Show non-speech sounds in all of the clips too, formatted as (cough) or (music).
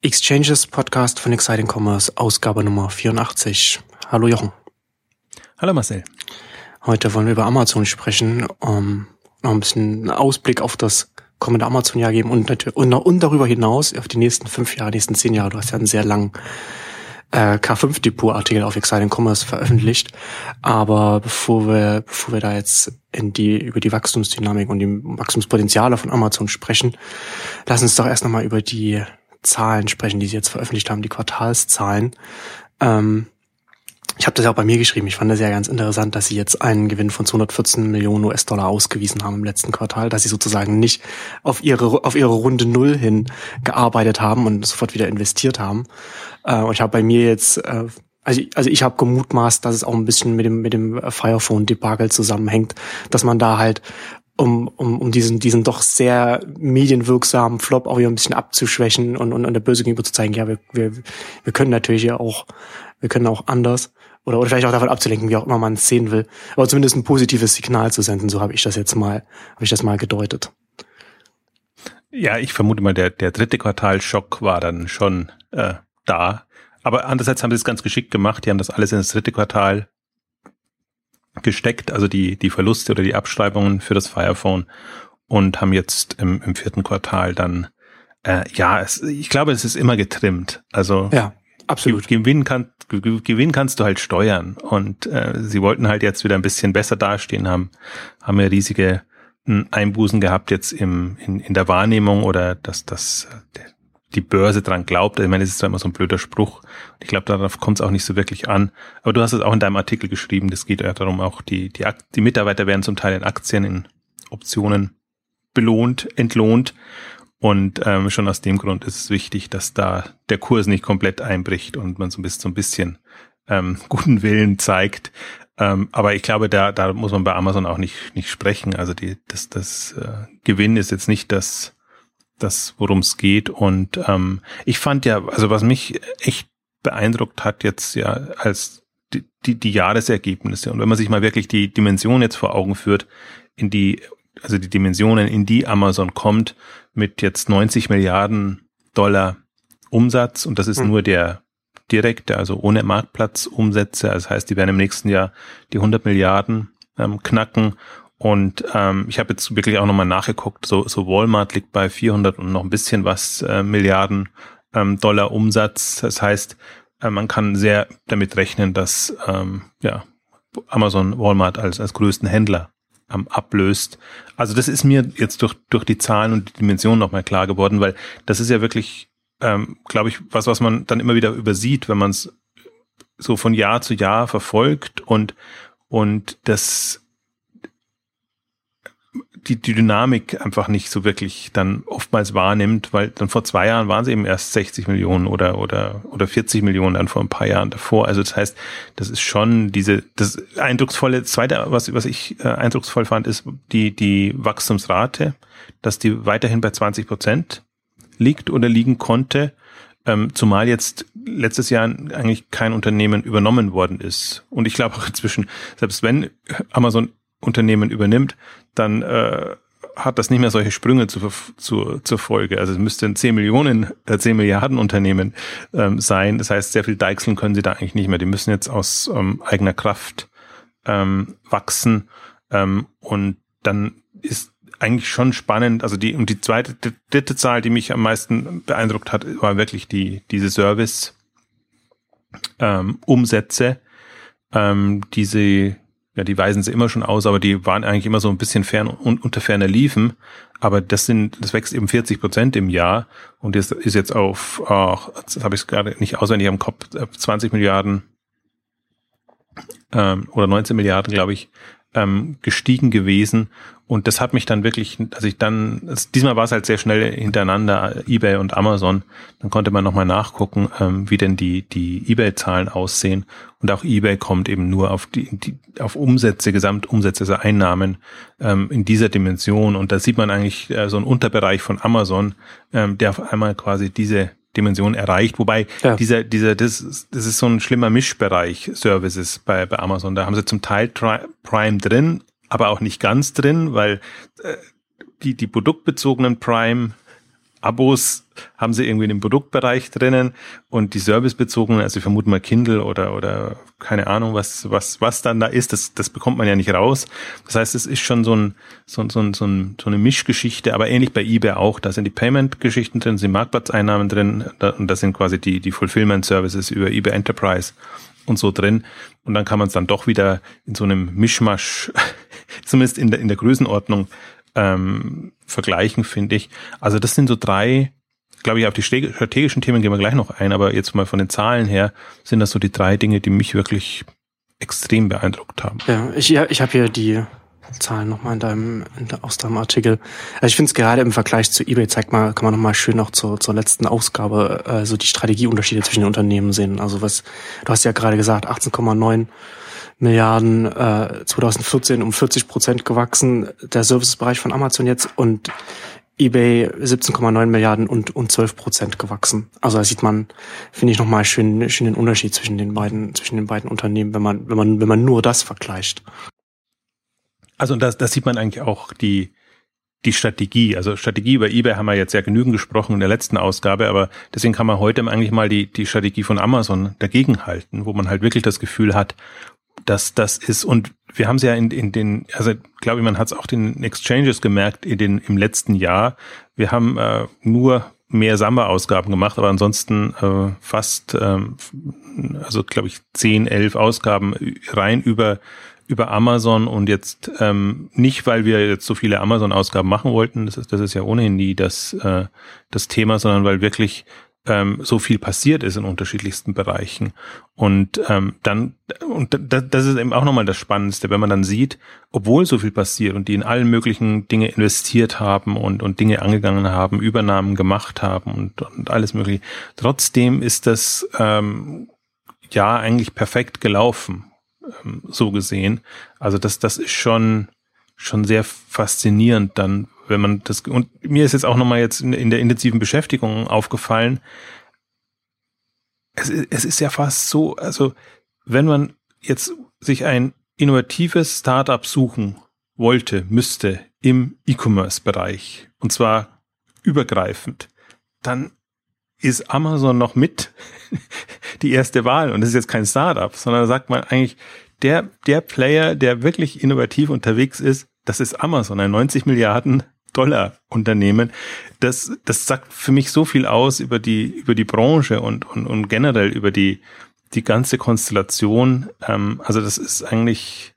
Exchanges Podcast von Exciting Commerce, Ausgabe Nummer 84. Hallo Jochen. Hallo Marcel. Heute wollen wir über Amazon sprechen, um noch ein bisschen Ausblick auf das kommende Amazon-Jahr geben und, und, und darüber hinaus auf die nächsten fünf Jahre, nächsten zehn Jahre. Du hast ja einen sehr langen äh, K5-Depot-Artikel auf Exciting Commerce veröffentlicht. Aber bevor wir, bevor wir da jetzt in die, über die Wachstumsdynamik und die Wachstumspotenziale von Amazon sprechen, lass uns doch erst nochmal über die Zahlen sprechen, die sie jetzt veröffentlicht haben, die Quartalszahlen. Ähm, ich habe das ja auch bei mir geschrieben. Ich fand das ja ganz interessant, dass sie jetzt einen Gewinn von 214 Millionen US-Dollar ausgewiesen haben im letzten Quartal, dass sie sozusagen nicht auf ihre auf ihre Runde Null hin gearbeitet haben und sofort wieder investiert haben. Äh, und ich habe bei mir jetzt äh, also ich, also ich habe gemutmaßt, dass es auch ein bisschen mit dem mit dem Firephone-Debakel zusammenhängt, dass man da halt um, um, um diesen, diesen doch sehr medienwirksamen Flop auch wieder ein bisschen abzuschwächen und, und, und der Böse gegenüber zu zeigen, ja, wir, wir, wir können natürlich ja auch, wir können auch anders oder, oder vielleicht auch davon abzulenken, wie auch immer man es sehen will, aber zumindest ein positives Signal zu senden, so habe ich das jetzt mal, habe ich das mal gedeutet. Ja, ich vermute mal, der, der dritte Quartalschock war dann schon äh, da. Aber andererseits haben sie es ganz geschickt gemacht. Die haben das alles in das dritte Quartal gesteckt, also die, die Verluste oder die Abschreibungen für das Firephone und haben jetzt im, im vierten Quartal dann, äh, ja, es, ich glaube, es ist immer getrimmt. Also ja, absolut. Gewinn, kann, Gewinn kannst du halt steuern und äh, sie wollten halt jetzt wieder ein bisschen besser dastehen, haben, haben ja riesige hm, Einbußen gehabt jetzt im, in, in der Wahrnehmung oder dass das der, die Börse dran glaubt. Ich meine, es ist zwar immer so ein blöder Spruch. Ich glaube, darauf kommt es auch nicht so wirklich an. Aber du hast es auch in deinem Artikel geschrieben. Das geht ja darum, auch die, die, die Mitarbeiter werden zum Teil in Aktien, in Optionen belohnt, entlohnt. Und ähm, schon aus dem Grund ist es wichtig, dass da der Kurs nicht komplett einbricht und man so ein bisschen, so ein bisschen ähm, (laughs) guten Willen zeigt. Ähm, aber ich glaube, da, da muss man bei Amazon auch nicht, nicht sprechen. Also die, das, das äh, Gewinn ist jetzt nicht das das, worum es geht. Und ähm, ich fand ja, also was mich echt beeindruckt hat jetzt ja als die, die, die Jahresergebnisse und wenn man sich mal wirklich die Dimension jetzt vor Augen führt, in die, also die Dimensionen, in die Amazon kommt, mit jetzt 90 Milliarden Dollar Umsatz und das ist mhm. nur der direkte, also ohne Marktplatzumsätze. Das heißt, die werden im nächsten Jahr die 100 Milliarden ähm, knacken und ähm, ich habe jetzt wirklich auch nochmal nachgeguckt, so, so Walmart liegt bei 400 und noch ein bisschen was äh, Milliarden ähm, Dollar Umsatz. Das heißt, äh, man kann sehr damit rechnen, dass ähm, ja, Amazon Walmart als, als größten Händler ähm, ablöst. Also das ist mir jetzt durch, durch die Zahlen und die Dimensionen nochmal klar geworden, weil das ist ja wirklich, ähm, glaube ich, was, was man dann immer wieder übersieht, wenn man es so von Jahr zu Jahr verfolgt und, und das die, die Dynamik einfach nicht so wirklich dann oftmals wahrnimmt, weil dann vor zwei Jahren waren sie eben erst 60 Millionen oder, oder, oder 40 Millionen dann vor ein paar Jahren davor. Also das heißt, das ist schon diese, das eindrucksvolle, zweite, was, was ich äh, eindrucksvoll fand, ist die, die Wachstumsrate, dass die weiterhin bei 20 Prozent liegt oder liegen konnte, ähm, zumal jetzt letztes Jahr eigentlich kein Unternehmen übernommen worden ist. Und ich glaube auch inzwischen, selbst wenn Amazon Unternehmen übernimmt, dann äh, hat das nicht mehr solche Sprünge zu, zu, zur Folge. Also es müsste ein 10 Millionen, äh, 10 Milliarden Unternehmen ähm, sein. Das heißt, sehr viel deichseln können sie da eigentlich nicht mehr. Die müssen jetzt aus ähm, eigener Kraft ähm, wachsen. Ähm, und dann ist eigentlich schon spannend. Also die, und die zweite, die dritte Zahl, die mich am meisten beeindruckt hat, war wirklich die, diese Service, ähm, Umsätze, ähm, diese ja, die weisen sie immer schon aus, aber die waren eigentlich immer so ein bisschen fern und unter ferner liefen. Aber das sind, das wächst eben 40 Prozent im Jahr und das ist jetzt auf, oh, das habe ich gerade nicht auswendig am Kopf, 20 Milliarden ähm, oder 19 Milliarden, glaube ich, ähm, gestiegen gewesen. Und das hat mich dann wirklich, als ich dann, also diesmal war es halt sehr schnell hintereinander, eBay und Amazon. Dann konnte man nochmal nachgucken, ähm, wie denn die, die eBay-Zahlen aussehen. Und auch eBay kommt eben nur auf die, die auf Umsätze, Gesamtumsätze, also Einnahmen ähm, in dieser Dimension. Und da sieht man eigentlich äh, so einen Unterbereich von Amazon, ähm, der auf einmal quasi diese Dimension erreicht. Wobei ja. dieser, dieser, das, das ist so ein schlimmer Mischbereich Services bei, bei Amazon. Da haben sie zum Teil Prime drin, aber auch nicht ganz drin, weil äh, die, die produktbezogenen Prime Abos haben sie irgendwie in dem Produktbereich drinnen und die servicebezogenen, also ich vermute mal Kindle oder, oder keine Ahnung, was, was, was dann da ist, das, das bekommt man ja nicht raus. Das heißt, es ist schon so, ein, so, ein, so, ein, so, ein, so eine Mischgeschichte, aber ähnlich bei eBay auch. Da sind die Payment-Geschichten drin, sind Marktplatzeinnahmen drin und da sind quasi die, die Fulfillment-Services über eBay Enterprise und so drin. Und dann kann man es dann doch wieder in so einem Mischmasch, (laughs) zumindest in der, in der Größenordnung, ähm, vergleichen, finde ich. Also das sind so drei, glaube ich, auf die strategischen Themen gehen wir gleich noch ein, aber jetzt mal von den Zahlen her sind das so die drei Dinge, die mich wirklich extrem beeindruckt haben. Ja, ich, ich habe hier die Zahlen nochmal in deinem, in aus deinem Artikel. Also ich finde es gerade im Vergleich zu eBay zeigt mal, kann man nochmal schön noch zur, zur letzten Ausgabe äh, so die Strategieunterschiede zwischen den Unternehmen sehen. Also was, du hast ja gerade gesagt, 18,9 Milliarden, äh, 2014 um 40 Prozent gewachsen, der Servicebereich von Amazon jetzt und eBay 17,9 Milliarden und, und 12 Prozent gewachsen. Also da sieht man, finde ich nochmal schön, schön den Unterschied zwischen den beiden, zwischen den beiden Unternehmen, wenn man, wenn man, wenn man nur das vergleicht. Also das, das sieht man eigentlich auch die, die Strategie. Also Strategie über eBay haben wir jetzt ja genügend gesprochen in der letzten Ausgabe, aber deswegen kann man heute eigentlich mal die, die Strategie von Amazon dagegen halten, wo man halt wirklich das Gefühl hat, dass das ist und wir haben es ja in, in den, also glaube ich, man hat es auch den Exchanges gemerkt in den im letzten Jahr. Wir haben äh, nur mehr Samba-Ausgaben gemacht, aber ansonsten äh, fast, ähm, also glaube ich, zehn, elf Ausgaben rein über über Amazon und jetzt ähm, nicht, weil wir jetzt so viele Amazon-Ausgaben machen wollten, das ist, das ist ja ohnehin nie das, äh, das Thema, sondern weil wirklich ähm, so viel passiert ist in unterschiedlichsten Bereichen. Und ähm, dann, und das ist eben auch nochmal das Spannendste, wenn man dann sieht, obwohl so viel passiert und die in allen möglichen Dinge investiert haben und, und Dinge angegangen haben, Übernahmen gemacht haben und, und alles mögliche, trotzdem ist das ähm, ja eigentlich perfekt gelaufen, ähm, so gesehen. Also das, das ist schon, schon sehr faszinierend dann, wenn man das, und mir ist jetzt auch nochmal jetzt in, in, der intensiven Beschäftigung aufgefallen, es, es ist ja fast so, also wenn man jetzt sich ein innovatives Startup suchen wollte, müsste im E-Commerce-Bereich, und zwar übergreifend, dann ist Amazon noch mit (laughs) die erste Wahl. Und das ist jetzt kein Startup, sondern sagt man eigentlich, der, der Player, der wirklich innovativ unterwegs ist, das ist Amazon, ein 90 Milliarden Dollar Unternehmen. Das, das sagt für mich so viel aus über die, über die Branche und, und, und generell über die, die ganze Konstellation. Ähm, also das ist eigentlich,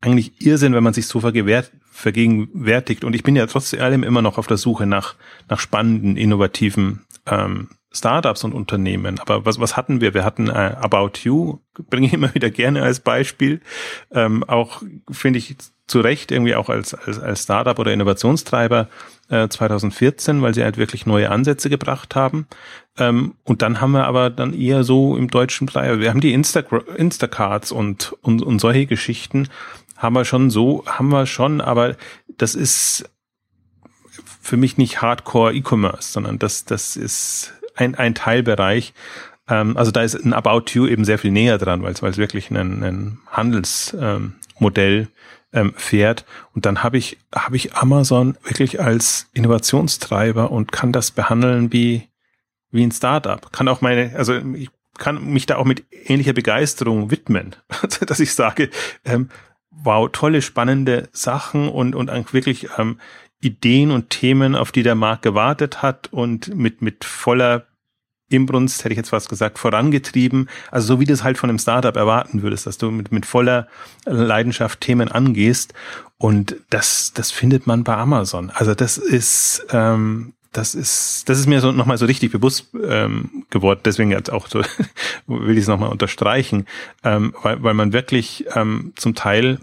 eigentlich Irrsinn, wenn man sich so vergegenwärtigt. Und ich bin ja trotz allem immer noch auf der Suche nach, nach spannenden, innovativen ähm, Startups und Unternehmen. Aber was, was hatten wir? Wir hatten äh, About You, bringe ich immer wieder gerne als Beispiel. Ähm, auch finde ich zu Recht irgendwie auch als, als, als Startup oder Innovationstreiber äh, 2014, weil sie halt wirklich neue Ansätze gebracht haben. Ähm, und dann haben wir aber dann eher so im deutschen Bereich, wir haben die Insta Instacards und, und, und solche Geschichten haben wir schon so, haben wir schon, aber das ist für mich nicht Hardcore E-Commerce, sondern das, das ist ein, ein Teilbereich. Ähm, also da ist ein About You eben sehr viel näher dran, weil es weil es wirklich ein, ein Handelsmodell ähm, ähm, fährt. Und dann habe ich, habe ich Amazon wirklich als Innovationstreiber und kann das behandeln wie, wie ein Startup. Kann auch meine, also ich kann mich da auch mit ähnlicher Begeisterung widmen, (laughs) dass ich sage, ähm, wow, tolle, spannende Sachen und, und wirklich ähm, Ideen und Themen, auf die der Markt gewartet hat und mit, mit voller Imbrunst, hätte ich jetzt fast gesagt, vorangetrieben. Also so wie du es halt von einem Startup erwarten würdest, dass du mit, mit voller Leidenschaft Themen angehst. Und das, das findet man bei Amazon. Also das ist, ähm, das ist, das ist mir so nochmal so richtig bewusst ähm, geworden. Deswegen jetzt auch so (laughs) will ich es nochmal unterstreichen, ähm, weil, weil man wirklich ähm, zum Teil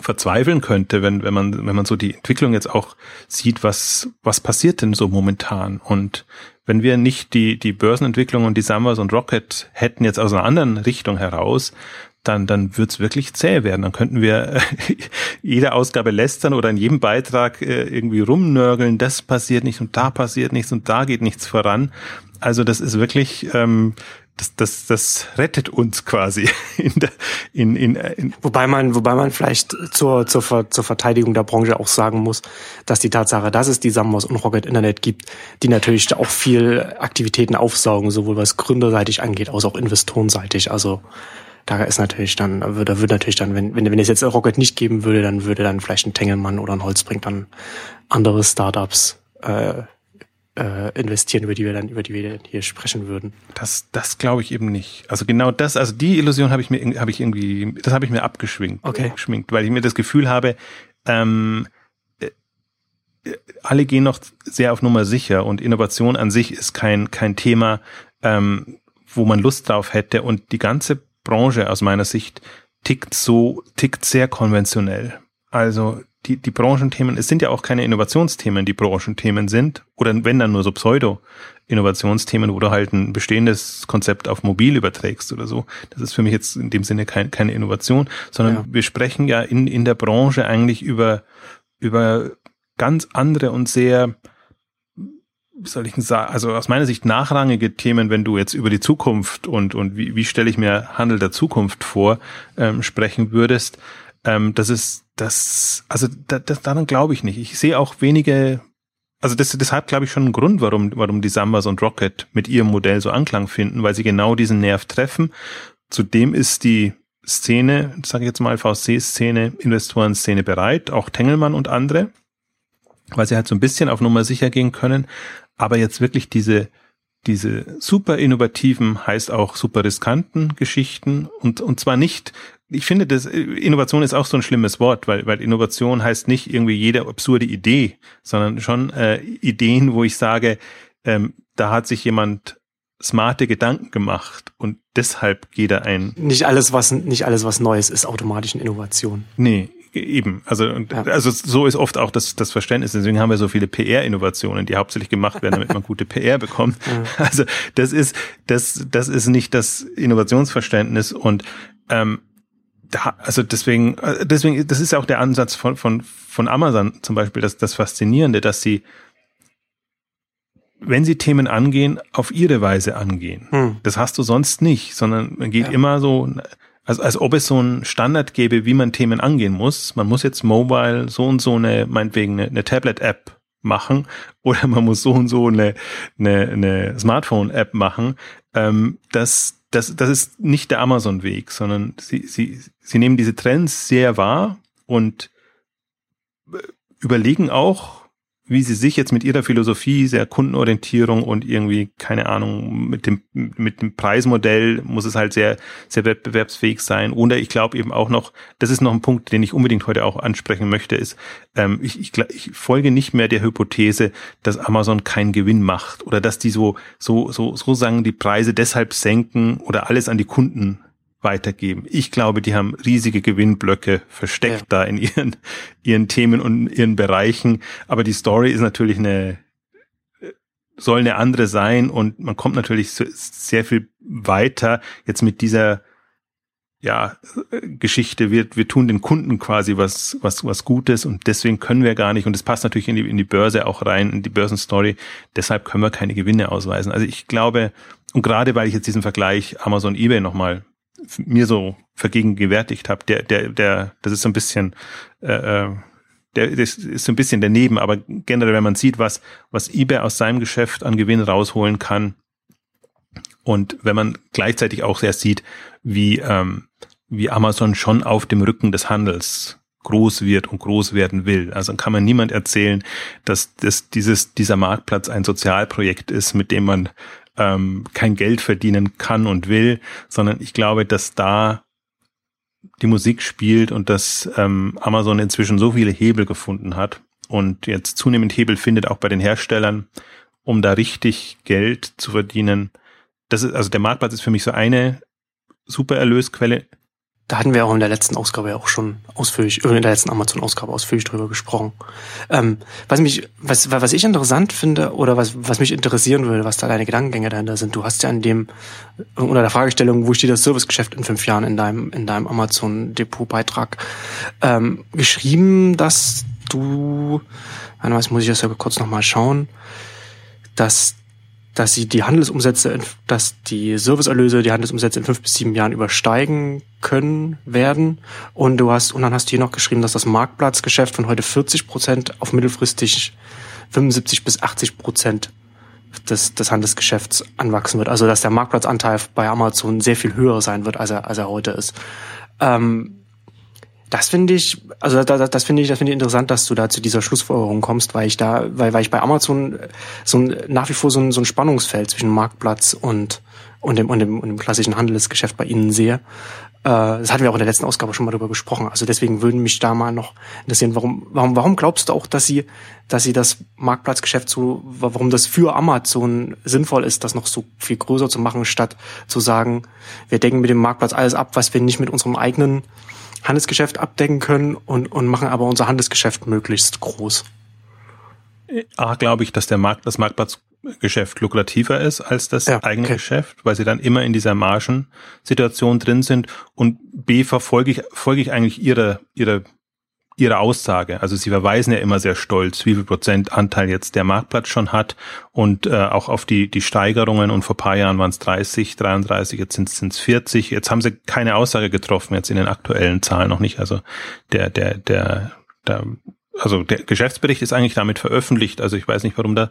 verzweifeln könnte, wenn, wenn man, wenn man so die Entwicklung jetzt auch sieht, was, was passiert denn so momentan? Und wenn wir nicht die, die Börsenentwicklung und die Summers und Rocket hätten jetzt aus einer anderen Richtung heraus, dann, dann wird's wirklich zäh werden. Dann könnten wir (laughs) jede Ausgabe lästern oder in jedem Beitrag äh, irgendwie rumnörgeln, das passiert nicht und da passiert nichts und da geht nichts voran. Also das ist wirklich, ähm, das, das, das rettet uns quasi (laughs) in der, in, in, in wobei man, wobei man vielleicht zur, zur, zur Verteidigung der Branche auch sagen muss, dass die Tatsache, dass es die Sambos und Rocket Internet gibt, die natürlich auch viel Aktivitäten aufsaugen, sowohl was gründerseitig angeht, als auch investorenseitig. Also da ist natürlich dann, da würde natürlich dann, wenn, wenn, wenn es jetzt Rocket nicht geben würde, dann würde dann vielleicht ein Tengelmann oder ein Holzbrink dann andere Startups äh, äh, investieren, über die wir dann, über die wir hier sprechen würden. Das, das glaube ich eben nicht. Also genau das, also die Illusion habe ich mir, habe ich irgendwie, das habe ich mir abgeschwingt, okay. geschminkt, weil ich mir das Gefühl habe, ähm, äh, alle gehen noch sehr auf Nummer sicher und Innovation an sich ist kein kein Thema, ähm, wo man Lust drauf hätte und die ganze Branche aus meiner Sicht tickt so tickt sehr konventionell. Also die, die Branchenthemen, es sind ja auch keine Innovationsthemen, die Branchenthemen sind, oder wenn dann nur so Pseudo-Innovationsthemen, wo du halt ein bestehendes Konzept auf mobil überträgst oder so. Das ist für mich jetzt in dem Sinne kein, keine Innovation, sondern ja. wir sprechen ja in, in der Branche eigentlich über, über ganz andere und sehr, wie soll ich denn sagen, also aus meiner Sicht nachrangige Themen, wenn du jetzt über die Zukunft und, und wie, wie stelle ich mir Handel der Zukunft vor, ähm, sprechen würdest. Ähm, das ist das, also da, das, daran glaube ich nicht. Ich sehe auch wenige, also das, hat, glaube ich, schon einen Grund, warum, warum die Sambas und Rocket mit ihrem Modell so Anklang finden, weil sie genau diesen Nerv treffen. Zudem ist die Szene, sage ich jetzt mal VC-Szene, Investoren-Szene bereit, auch Tengelmann und andere, weil sie halt so ein bisschen auf Nummer sicher gehen können. Aber jetzt wirklich diese, diese super innovativen, heißt auch super riskanten Geschichten und, und zwar nicht ich finde, das Innovation ist auch so ein schlimmes Wort, weil, weil Innovation heißt nicht irgendwie jede absurde Idee, sondern schon äh, Ideen, wo ich sage, ähm, da hat sich jemand smarte Gedanken gemacht und deshalb geht er ein. Nicht alles, was nicht alles, was Neues ist, automatisch eine Innovation. Nee, eben. Also, ja. also so ist oft auch das, das Verständnis. Deswegen haben wir so viele PR-Innovationen, die hauptsächlich gemacht werden, damit man gute PR bekommt. Ja. (laughs) Also das ist, das, das ist nicht das Innovationsverständnis und ähm, da, also deswegen, äh, deswegen, das ist ja auch der Ansatz von, von, von Amazon zum Beispiel, das, das Faszinierende, dass sie, wenn sie Themen angehen, auf ihre Weise angehen. Hm. Das hast du sonst nicht, sondern man geht ja. immer so, also als ob es so einen Standard gäbe, wie man Themen angehen muss. Man muss jetzt mobile so und so eine, meinetwegen eine, eine Tablet-App machen (laughs) oder man muss so und so eine, eine, eine Smartphone-App machen. Ähm, das, das, das ist nicht der Amazon-Weg, sondern sie, sie, sie nehmen diese Trends sehr wahr und äh, überlegen auch, wie sie sich jetzt mit ihrer Philosophie, sehr Kundenorientierung und irgendwie, keine Ahnung, mit dem, mit dem Preismodell muss es halt sehr, sehr wettbewerbsfähig sein. Oder ich glaube eben auch noch, das ist noch ein Punkt, den ich unbedingt heute auch ansprechen möchte, ist, ähm, ich, ich, ich folge nicht mehr der Hypothese, dass Amazon keinen Gewinn macht oder dass die so, so, so, so sagen, die Preise deshalb senken oder alles an die Kunden weitergeben. Ich glaube, die haben riesige Gewinnblöcke versteckt ja. da in ihren, (laughs) ihren Themen und ihren Bereichen. Aber die Story ist natürlich eine, soll eine andere sein und man kommt natürlich sehr viel weiter jetzt mit dieser ja, Geschichte, wir, wir tun den Kunden quasi was, was, was Gutes und deswegen können wir gar nicht, und das passt natürlich in die, in die Börse auch rein, in die Börsenstory, deshalb können wir keine Gewinne ausweisen. Also ich glaube, und gerade weil ich jetzt diesen Vergleich Amazon eBay nochmal mir so vergegenwärtigt habe, der, der, der, das ist so ein bisschen, äh, äh, der das ist so ein bisschen daneben, aber generell, wenn man sieht, was, was eBay aus seinem Geschäft an Gewinn rausholen kann und wenn man gleichzeitig auch sehr sieht, wie, ähm, wie Amazon schon auf dem Rücken des Handels groß wird und groß werden will. Also kann man niemand erzählen, dass, dass dieses, dieser Marktplatz ein Sozialprojekt ist, mit dem man ähm, kein Geld verdienen kann und will, sondern ich glaube, dass da die Musik spielt und dass ähm, Amazon inzwischen so viele Hebel gefunden hat und jetzt zunehmend Hebel findet auch bei den Herstellern, um da richtig Geld zu verdienen. Das ist, also der Marktplatz ist für mich so eine super Erlösquelle da hatten wir auch in der letzten Ausgabe ja auch schon ausführlich, in der letzten Amazon-Ausgabe ausführlich drüber gesprochen. Ähm, was mich, was, was ich interessant finde oder was, was mich interessieren würde, was da deine Gedankengänge dahinter sind. Du hast ja in dem, unter der Fragestellung, wo steht das Servicegeschäft in fünf Jahren in deinem, in deinem Amazon-Depot-Beitrag, ähm, geschrieben, dass du, warte mal, jetzt muss ich das ja kurz nochmal schauen, dass dass sie die Handelsumsätze, dass die Serviceerlöse die Handelsumsätze in fünf bis sieben Jahren übersteigen können werden. Und du hast, und dann hast du hier noch geschrieben, dass das Marktplatzgeschäft von heute 40 Prozent auf mittelfristig 75 bis 80 Prozent des, des Handelsgeschäfts anwachsen wird. Also dass der Marktplatzanteil bei Amazon sehr viel höher sein wird, als er, als er heute ist. Ähm, das finde ich, also das, das finde ich, das finde ich interessant, dass du da zu dieser Schlussfolgerung kommst, weil ich da, weil, weil ich bei Amazon so ein, nach wie vor so ein, so ein Spannungsfeld zwischen Marktplatz und und dem, und dem, und dem klassischen Handelsgeschäft bei Ihnen sehe. Äh, das hatten wir auch in der letzten Ausgabe schon mal darüber gesprochen. Also deswegen würden mich da mal noch interessieren, warum, warum, warum glaubst du auch, dass sie, dass sie das Marktplatzgeschäft so, warum das für Amazon sinnvoll ist, das noch so viel größer zu machen, statt zu sagen, wir decken mit dem Marktplatz alles ab, was wir nicht mit unserem eigenen Handelsgeschäft abdecken können und, und machen aber unser Handelsgeschäft möglichst groß. A, glaube ich, dass der Markt, das Marktplatzgeschäft lukrativer ist als das ja, eigene okay. Geschäft, weil sie dann immer in dieser Margensituation drin sind. Und B, verfolge ich, folge ich eigentlich ihre, ihre ihre Aussage. Also sie verweisen ja immer sehr stolz, wie viel Prozent Anteil jetzt der Marktplatz schon hat und äh, auch auf die, die Steigerungen und vor paar Jahren waren es 30, 33, jetzt sind es 40. Jetzt haben sie keine Aussage getroffen, jetzt in den aktuellen Zahlen noch nicht. Also der, der, der, der also der Geschäftsbericht ist eigentlich damit veröffentlicht. Also ich weiß nicht, warum da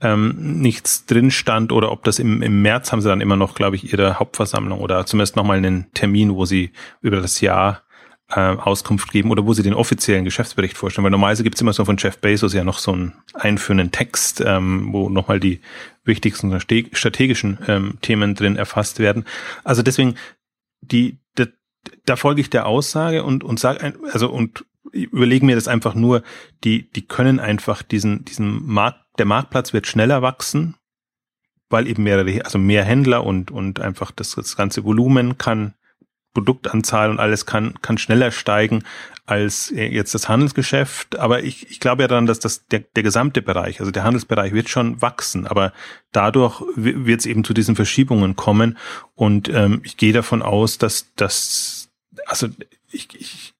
ähm, nichts drin stand oder ob das im, im März haben sie dann immer noch, glaube ich, ihre Hauptversammlung oder zumindest nochmal einen Termin, wo sie über das Jahr äh, Auskunft geben oder wo sie den offiziellen Geschäftsbericht vorstellen. Weil normalerweise gibt es immer so von Jeff Bezos ja noch so einen einführenden Text, ähm, wo nochmal die wichtigsten strategischen ähm, Themen drin erfasst werden. Also deswegen, die, da, da folge ich der Aussage und, und sage, also und überlege mir das einfach nur, die, die können einfach diesen, diesen Markt, der Marktplatz wird schneller wachsen, weil eben mehrere, also mehr Händler und, und einfach das, das ganze Volumen kann Produktanzahl und alles kann, kann schneller steigen als jetzt das Handelsgeschäft. Aber ich, ich glaube ja daran, dass das der, der gesamte Bereich, also der Handelsbereich wird schon wachsen, aber dadurch wird es eben zu diesen Verschiebungen kommen. Und ähm, ich gehe davon aus, dass das, also ich, ich,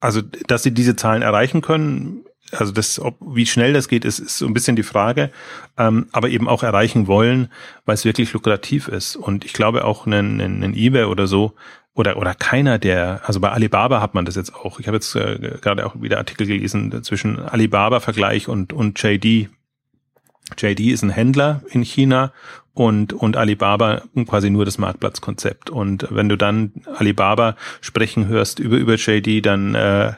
also dass sie diese Zahlen erreichen können, also das, ob, wie schnell das geht, ist, ist so ein bisschen die Frage, ähm, aber eben auch erreichen wollen, weil es wirklich lukrativ ist. Und ich glaube auch einen, einen, einen eBay oder so, oder, oder keiner der, also bei Alibaba hat man das jetzt auch. Ich habe jetzt äh, gerade auch wieder Artikel gelesen zwischen Alibaba-Vergleich und, und JD. JD ist ein Händler in China und, und Alibaba quasi nur das Marktplatzkonzept. Und wenn du dann Alibaba sprechen hörst über, über JD, dann äh,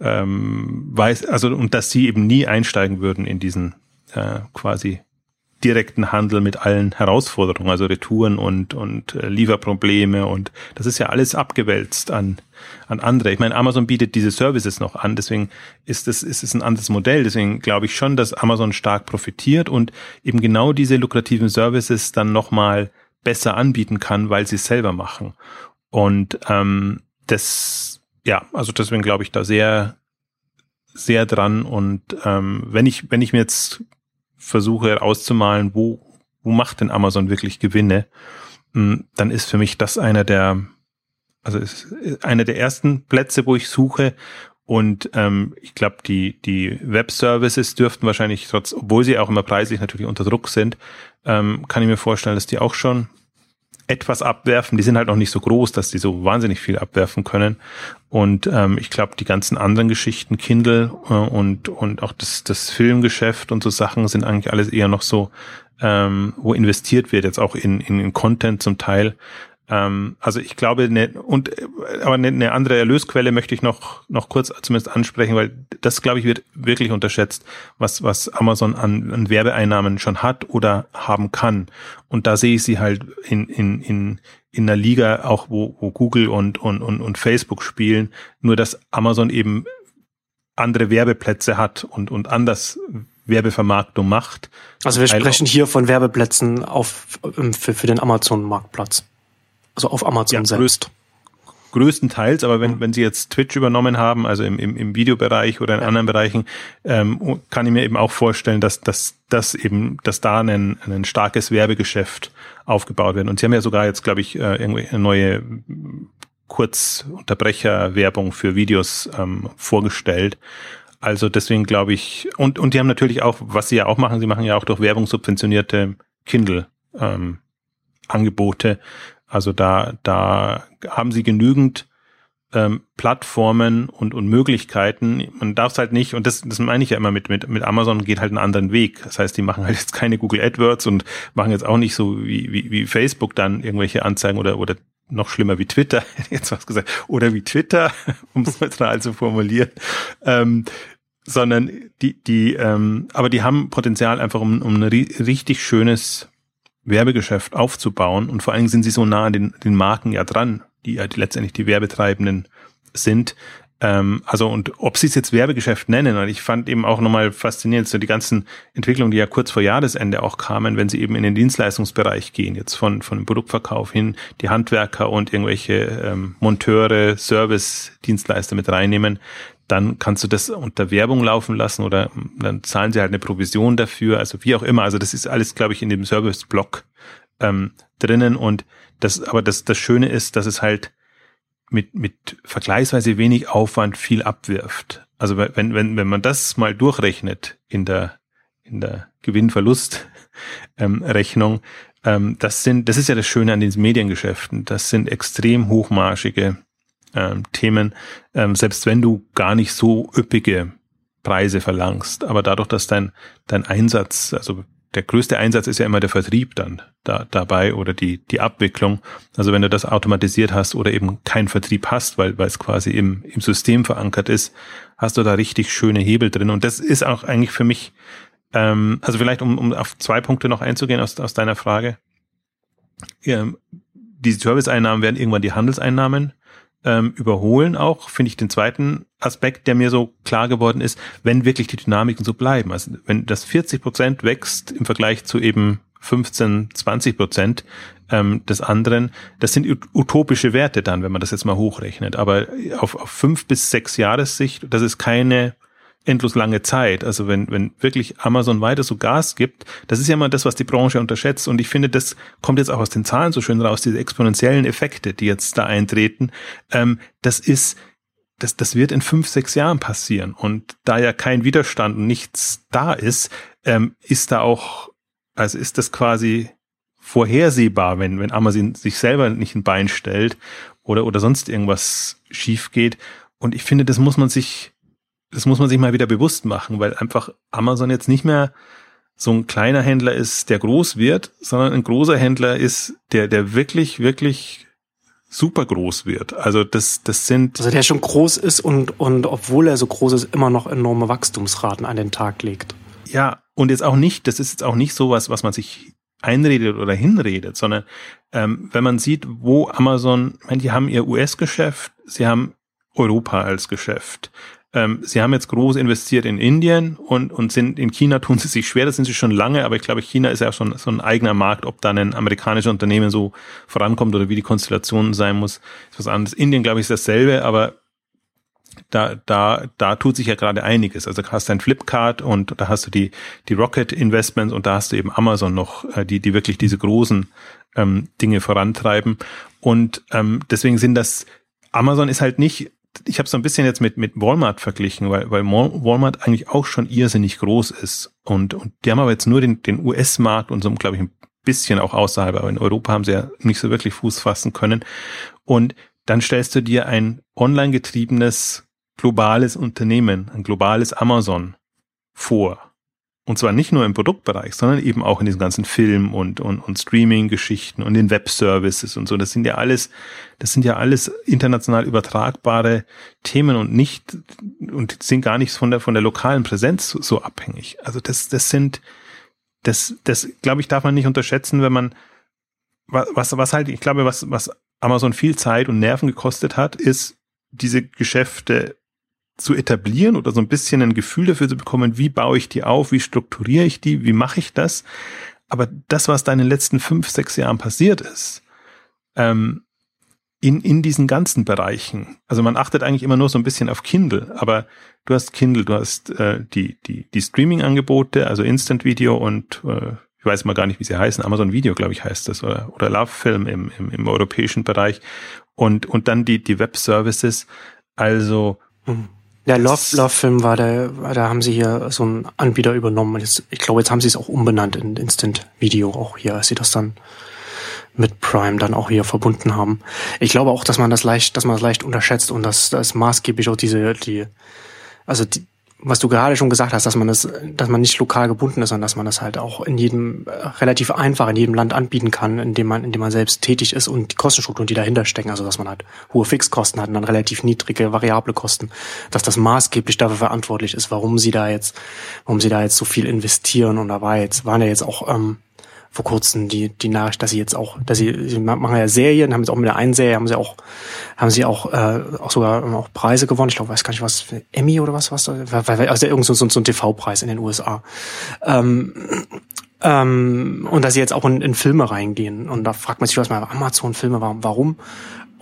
ähm, weiß, also und dass sie eben nie einsteigen würden in diesen äh, quasi direkten Handel mit allen Herausforderungen, also Retouren und und äh, Lieferprobleme und das ist ja alles abgewälzt an an andere. Ich meine, Amazon bietet diese Services noch an, deswegen ist es ist es ein anderes Modell. Deswegen glaube ich schon, dass Amazon stark profitiert und eben genau diese lukrativen Services dann nochmal besser anbieten kann, weil sie es selber machen. Und ähm, das ja, also deswegen glaube ich da sehr, sehr dran. Und ähm, wenn ich, wenn ich mir jetzt versuche auszumalen, wo, wo macht denn Amazon wirklich Gewinne, hm, dann ist für mich das einer der, also ist einer der ersten Plätze, wo ich suche. Und ähm, ich glaube, die, die Web-Services dürften wahrscheinlich trotz, obwohl sie auch immer preislich natürlich unter Druck sind, ähm, kann ich mir vorstellen, dass die auch schon etwas abwerfen. Die sind halt noch nicht so groß, dass die so wahnsinnig viel abwerfen können. Und ähm, ich glaube, die ganzen anderen Geschichten, Kindle äh, und, und auch das, das Filmgeschäft und so Sachen sind eigentlich alles eher noch so, ähm, wo investiert wird, jetzt auch in, in, in Content zum Teil. Ähm, also ich glaube, ne, und aber eine, eine andere Erlösquelle möchte ich noch noch kurz zumindest ansprechen, weil das glaube ich wird wirklich unterschätzt, was was Amazon an, an Werbeeinnahmen schon hat oder haben kann. Und da sehe ich sie halt in in in in einer Liga auch, wo, wo Google und, und, und, und Facebook spielen, nur dass Amazon eben andere Werbeplätze hat und, und anders Werbevermarktung macht. Also wir sprechen hier von Werbeplätzen auf, für, für den Amazon-Marktplatz. Also auf Amazon ja, selbst. Größtenteils, aber wenn, wenn Sie jetzt Twitch übernommen haben, also im, im, im Videobereich oder in ja. anderen Bereichen, ähm, kann ich mir eben auch vorstellen, dass, dass, dass eben, dass da ein, ein starkes Werbegeschäft aufgebaut wird. Und Sie haben ja sogar jetzt, glaube ich, äh, irgendwie eine neue Kurzunterbrecher-Werbung für Videos ähm, vorgestellt. also deswegen glaube ich, und, und die haben natürlich auch, was sie ja auch machen, sie machen ja auch durch Werbung subventionierte Kindle ähm, Angebote. Also da, da haben sie genügend ähm, Plattformen und, und Möglichkeiten. Man darf es halt nicht, und das, das meine ich ja immer mit, mit, mit Amazon geht halt einen anderen Weg. Das heißt, die machen halt jetzt keine Google AdWords und machen jetzt auch nicht so wie, wie, wie Facebook dann irgendwelche Anzeigen oder, oder noch schlimmer wie Twitter, (laughs) jetzt was gesagt, oder wie Twitter, um es neutral zu formulieren, ähm, sondern die, die, ähm, aber die haben Potenzial einfach, um, um ein richtig schönes Werbegeschäft aufzubauen und vor allen Dingen sind sie so nah an den, den Marken ja dran, die die, letztendlich die Werbetreibenden sind. Ähm, also und ob sie es jetzt Werbegeschäft nennen, und ich fand eben auch nochmal faszinierend, so die ganzen Entwicklungen, die ja kurz vor Jahresende auch kamen, wenn sie eben in den Dienstleistungsbereich gehen, jetzt von, von dem Produktverkauf hin, die Handwerker und irgendwelche ähm, Monteure, Service-Dienstleister mit reinnehmen, dann kannst du das unter Werbung laufen lassen oder dann zahlen sie halt eine Provision dafür, also wie auch immer. Also das ist alles, glaube ich, in dem Service-Block ähm, drinnen und das, aber das, das Schöne ist, dass es halt mit, mit vergleichsweise wenig Aufwand viel abwirft. Also wenn, wenn, wenn man das mal durchrechnet in der, in der Gewinn-Verlust-Rechnung, (laughs) ähm, ähm, das sind, das ist ja das Schöne an diesen Mediengeschäften. Das sind extrem hochmarschige ähm, Themen, ähm, selbst wenn du gar nicht so üppige Preise verlangst. Aber dadurch, dass dein, dein Einsatz, also der größte Einsatz ist ja immer der Vertrieb dann da, dabei oder die, die Abwicklung. Also wenn du das automatisiert hast oder eben keinen Vertrieb hast, weil, weil es quasi im, im System verankert ist, hast du da richtig schöne Hebel drin. Und das ist auch eigentlich für mich, ähm, also vielleicht um, um auf zwei Punkte noch einzugehen aus, aus deiner Frage. Ja, die Serviceeinnahmen werden irgendwann die Handelseinnahmen ähm, überholen auch, finde ich den zweiten Aspekt, der mir so klar geworden ist, wenn wirklich die Dynamiken so bleiben. Also wenn das 40 Prozent wächst im Vergleich zu eben 15, 20 Prozent ähm, des anderen, das sind utopische Werte dann, wenn man das jetzt mal hochrechnet. Aber auf, auf fünf bis sechs Jahressicht, das ist keine endlos lange Zeit. Also wenn, wenn wirklich Amazon weiter so Gas gibt, das ist ja immer das, was die Branche unterschätzt. Und ich finde, das kommt jetzt auch aus den Zahlen so schön raus, diese exponentiellen Effekte, die jetzt da eintreten. Ähm, das ist, das, das wird in fünf, sechs Jahren passieren. Und da ja kein Widerstand und nichts da ist, ähm, ist da auch, also ist das quasi vorhersehbar, wenn, wenn Amazon sich selber nicht ein Bein stellt oder, oder sonst irgendwas schief geht. Und ich finde, das muss man sich das muss man sich mal wieder bewusst machen, weil einfach Amazon jetzt nicht mehr so ein kleiner Händler ist, der groß wird, sondern ein großer Händler ist, der, der wirklich, wirklich super groß wird. Also das, das sind. Also der schon groß ist und, und obwohl er so groß ist, immer noch enorme Wachstumsraten an den Tag legt. Ja, und jetzt auch nicht, das ist jetzt auch nicht so was, was man sich einredet oder hinredet, sondern ähm, wenn man sieht, wo Amazon, ich meine, die haben ihr US-Geschäft, sie haben Europa als Geschäft ähm, sie haben jetzt groß investiert in Indien und, und sind in China tun sie sich schwer, das sind sie schon lange, aber ich glaube, China ist ja schon so ein eigener Markt, ob da ein amerikanisches Unternehmen so vorankommt oder wie die Konstellation sein muss, ist was anderes. Indien, glaube ich, ist dasselbe, aber da, da, da tut sich ja gerade einiges. Also hast du ein Flipkart und da hast du die, die Rocket Investments und da hast du eben Amazon noch, äh, die, die wirklich diese großen ähm, Dinge vorantreiben. Und ähm, deswegen sind das, Amazon ist halt nicht ich habe so ein bisschen jetzt mit, mit Walmart verglichen, weil, weil Walmart eigentlich auch schon irrsinnig groß ist. Und, und die haben aber jetzt nur den, den US-Markt und so, glaube ich, ein bisschen auch außerhalb, aber in Europa haben sie ja nicht so wirklich Fuß fassen können. Und dann stellst du dir ein online getriebenes globales Unternehmen, ein globales Amazon vor. Und zwar nicht nur im Produktbereich, sondern eben auch in diesen ganzen Film- und, und, und Streaming-Geschichten und den Web-Services und so. Das sind ja alles, das sind ja alles international übertragbare Themen und nicht, und sind gar nicht von der, von der lokalen Präsenz so, so abhängig. Also das, das sind, das, das, glaube ich, darf man nicht unterschätzen, wenn man, was, was halt, ich glaube, was, was Amazon viel Zeit und Nerven gekostet hat, ist, diese Geschäfte zu etablieren oder so ein bisschen ein Gefühl dafür zu bekommen, wie baue ich die auf, wie strukturiere ich die, wie mache ich das. Aber das, was da in den letzten fünf, sechs Jahren passiert ist, ähm, in, in diesen ganzen Bereichen, also man achtet eigentlich immer nur so ein bisschen auf Kindle, aber du hast Kindle, du hast äh, die, die, die Streaming-Angebote, also Instant Video und äh, ich weiß mal gar nicht, wie sie heißen, Amazon Video, glaube ich, heißt das, oder, oder Love Film im, im, im europäischen Bereich und, und dann die, die Web-Services. Also mhm Der Love, Love Film war der, da haben sie hier so einen Anbieter übernommen. Jetzt, ich glaube, jetzt haben sie es auch umbenannt in Instant Video auch hier, als sie das dann mit Prime dann auch hier verbunden haben. Ich glaube auch, dass man das leicht, dass man das leicht unterschätzt und dass das maßgeblich auch diese, die, also die, was du gerade schon gesagt hast, dass man das, dass man nicht lokal gebunden ist, sondern dass man das halt auch in jedem äh, relativ einfach in jedem Land anbieten kann, in dem man, in dem man selbst tätig ist und die Kostenstrukturen, die dahinter stecken, also dass man halt hohe Fixkosten hat und dann relativ niedrige variable Kosten, dass das maßgeblich dafür verantwortlich ist, warum sie da jetzt, warum sie da jetzt so viel investieren und da war jetzt, waren ja jetzt auch ähm, vor kurzem die, die Nachricht, dass sie jetzt auch, dass sie, sie machen ja Serien, haben jetzt auch mit der einen Serie, haben sie auch, haben sie auch, äh, auch sogar auch Preise gewonnen. Ich glaube, weiß gar nicht was, Emmy oder was, was, also irgend so, so, so ein TV-Preis in den USA. Ähm, ähm, und dass sie jetzt auch in, in Filme reingehen. Und da fragt man sich, was mal Amazon-Filme, warum, warum?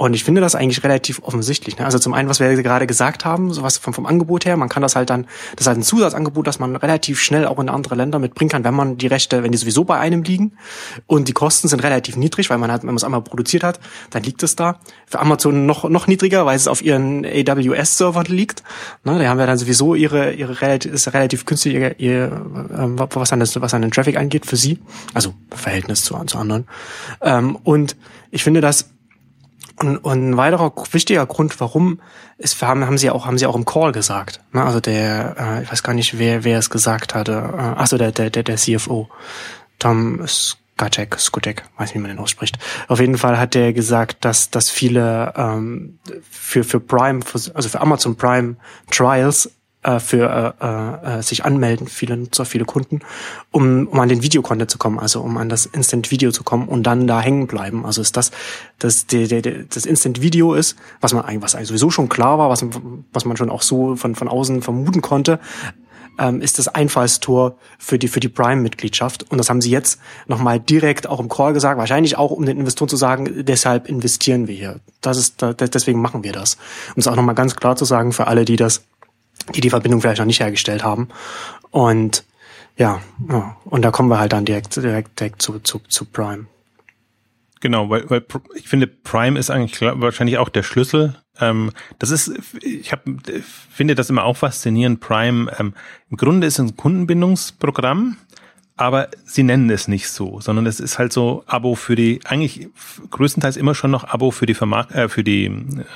Und ich finde das eigentlich relativ offensichtlich. Ne? Also zum einen, was wir gerade gesagt haben, sowas vom, vom Angebot her, man kann das halt dann, das ist halt ein Zusatzangebot, das man relativ schnell auch in andere Länder mitbringen kann, wenn man die Rechte, wenn die sowieso bei einem liegen und die Kosten sind relativ niedrig, weil man halt, wenn man es einmal produziert hat, dann liegt es da. Für Amazon noch, noch niedriger, weil es auf ihren AWS-Servern liegt. Ne? Da haben wir dann sowieso ihre, ihre relativ, ist relativ günstig, ihr, ihr, äh, was an, das, was an den Traffic angeht für sie. Also Verhältnis zu, zu anderen. Ähm, und ich finde das und, und ein weiterer wichtiger Grund, warum, ist, haben, haben sie auch, haben sie auch im Call gesagt. Ne? Also der, äh, ich weiß gar nicht, wer, wer es gesagt hatte. Äh, achso, der, der, der, der CFO. Tom Skatek, Skutek, weiß nicht, wie man den ausspricht. Auf jeden Fall hat der gesagt, dass, dass viele ähm, für, für Prime, also für Amazon Prime Trials äh, für äh, äh, sich anmelden, viele Nutzer, viele Kunden, um, um an den Videocontent zu kommen, also um an das Instant Video zu kommen und dann da hängen bleiben. Also ist das, das, die, das Instant Video ist, was man eigentlich, was eigentlich sowieso schon klar war, was, was man schon auch so von, von außen vermuten konnte, ähm, ist das Einfallstor für die, für die Prime-Mitgliedschaft. Und das haben sie jetzt nochmal direkt auch im Call gesagt, wahrscheinlich auch, um den Investoren zu sagen, deshalb investieren wir hier. Das ist, deswegen machen wir das. Um es auch nochmal ganz klar zu sagen für alle, die das die die Verbindung vielleicht noch nicht hergestellt haben. Und ja, ja, und da kommen wir halt dann direkt, direkt, direkt zu, zu, zu Prime. Genau, weil, weil ich finde, Prime ist eigentlich wahrscheinlich auch der Schlüssel. Ähm, das ist, ich hab, finde das immer auch faszinierend. Prime, ähm, im Grunde ist ein Kundenbindungsprogramm, aber sie nennen es nicht so, sondern es ist halt so Abo für die, eigentlich größtenteils immer schon noch Abo für die Vermark äh, für die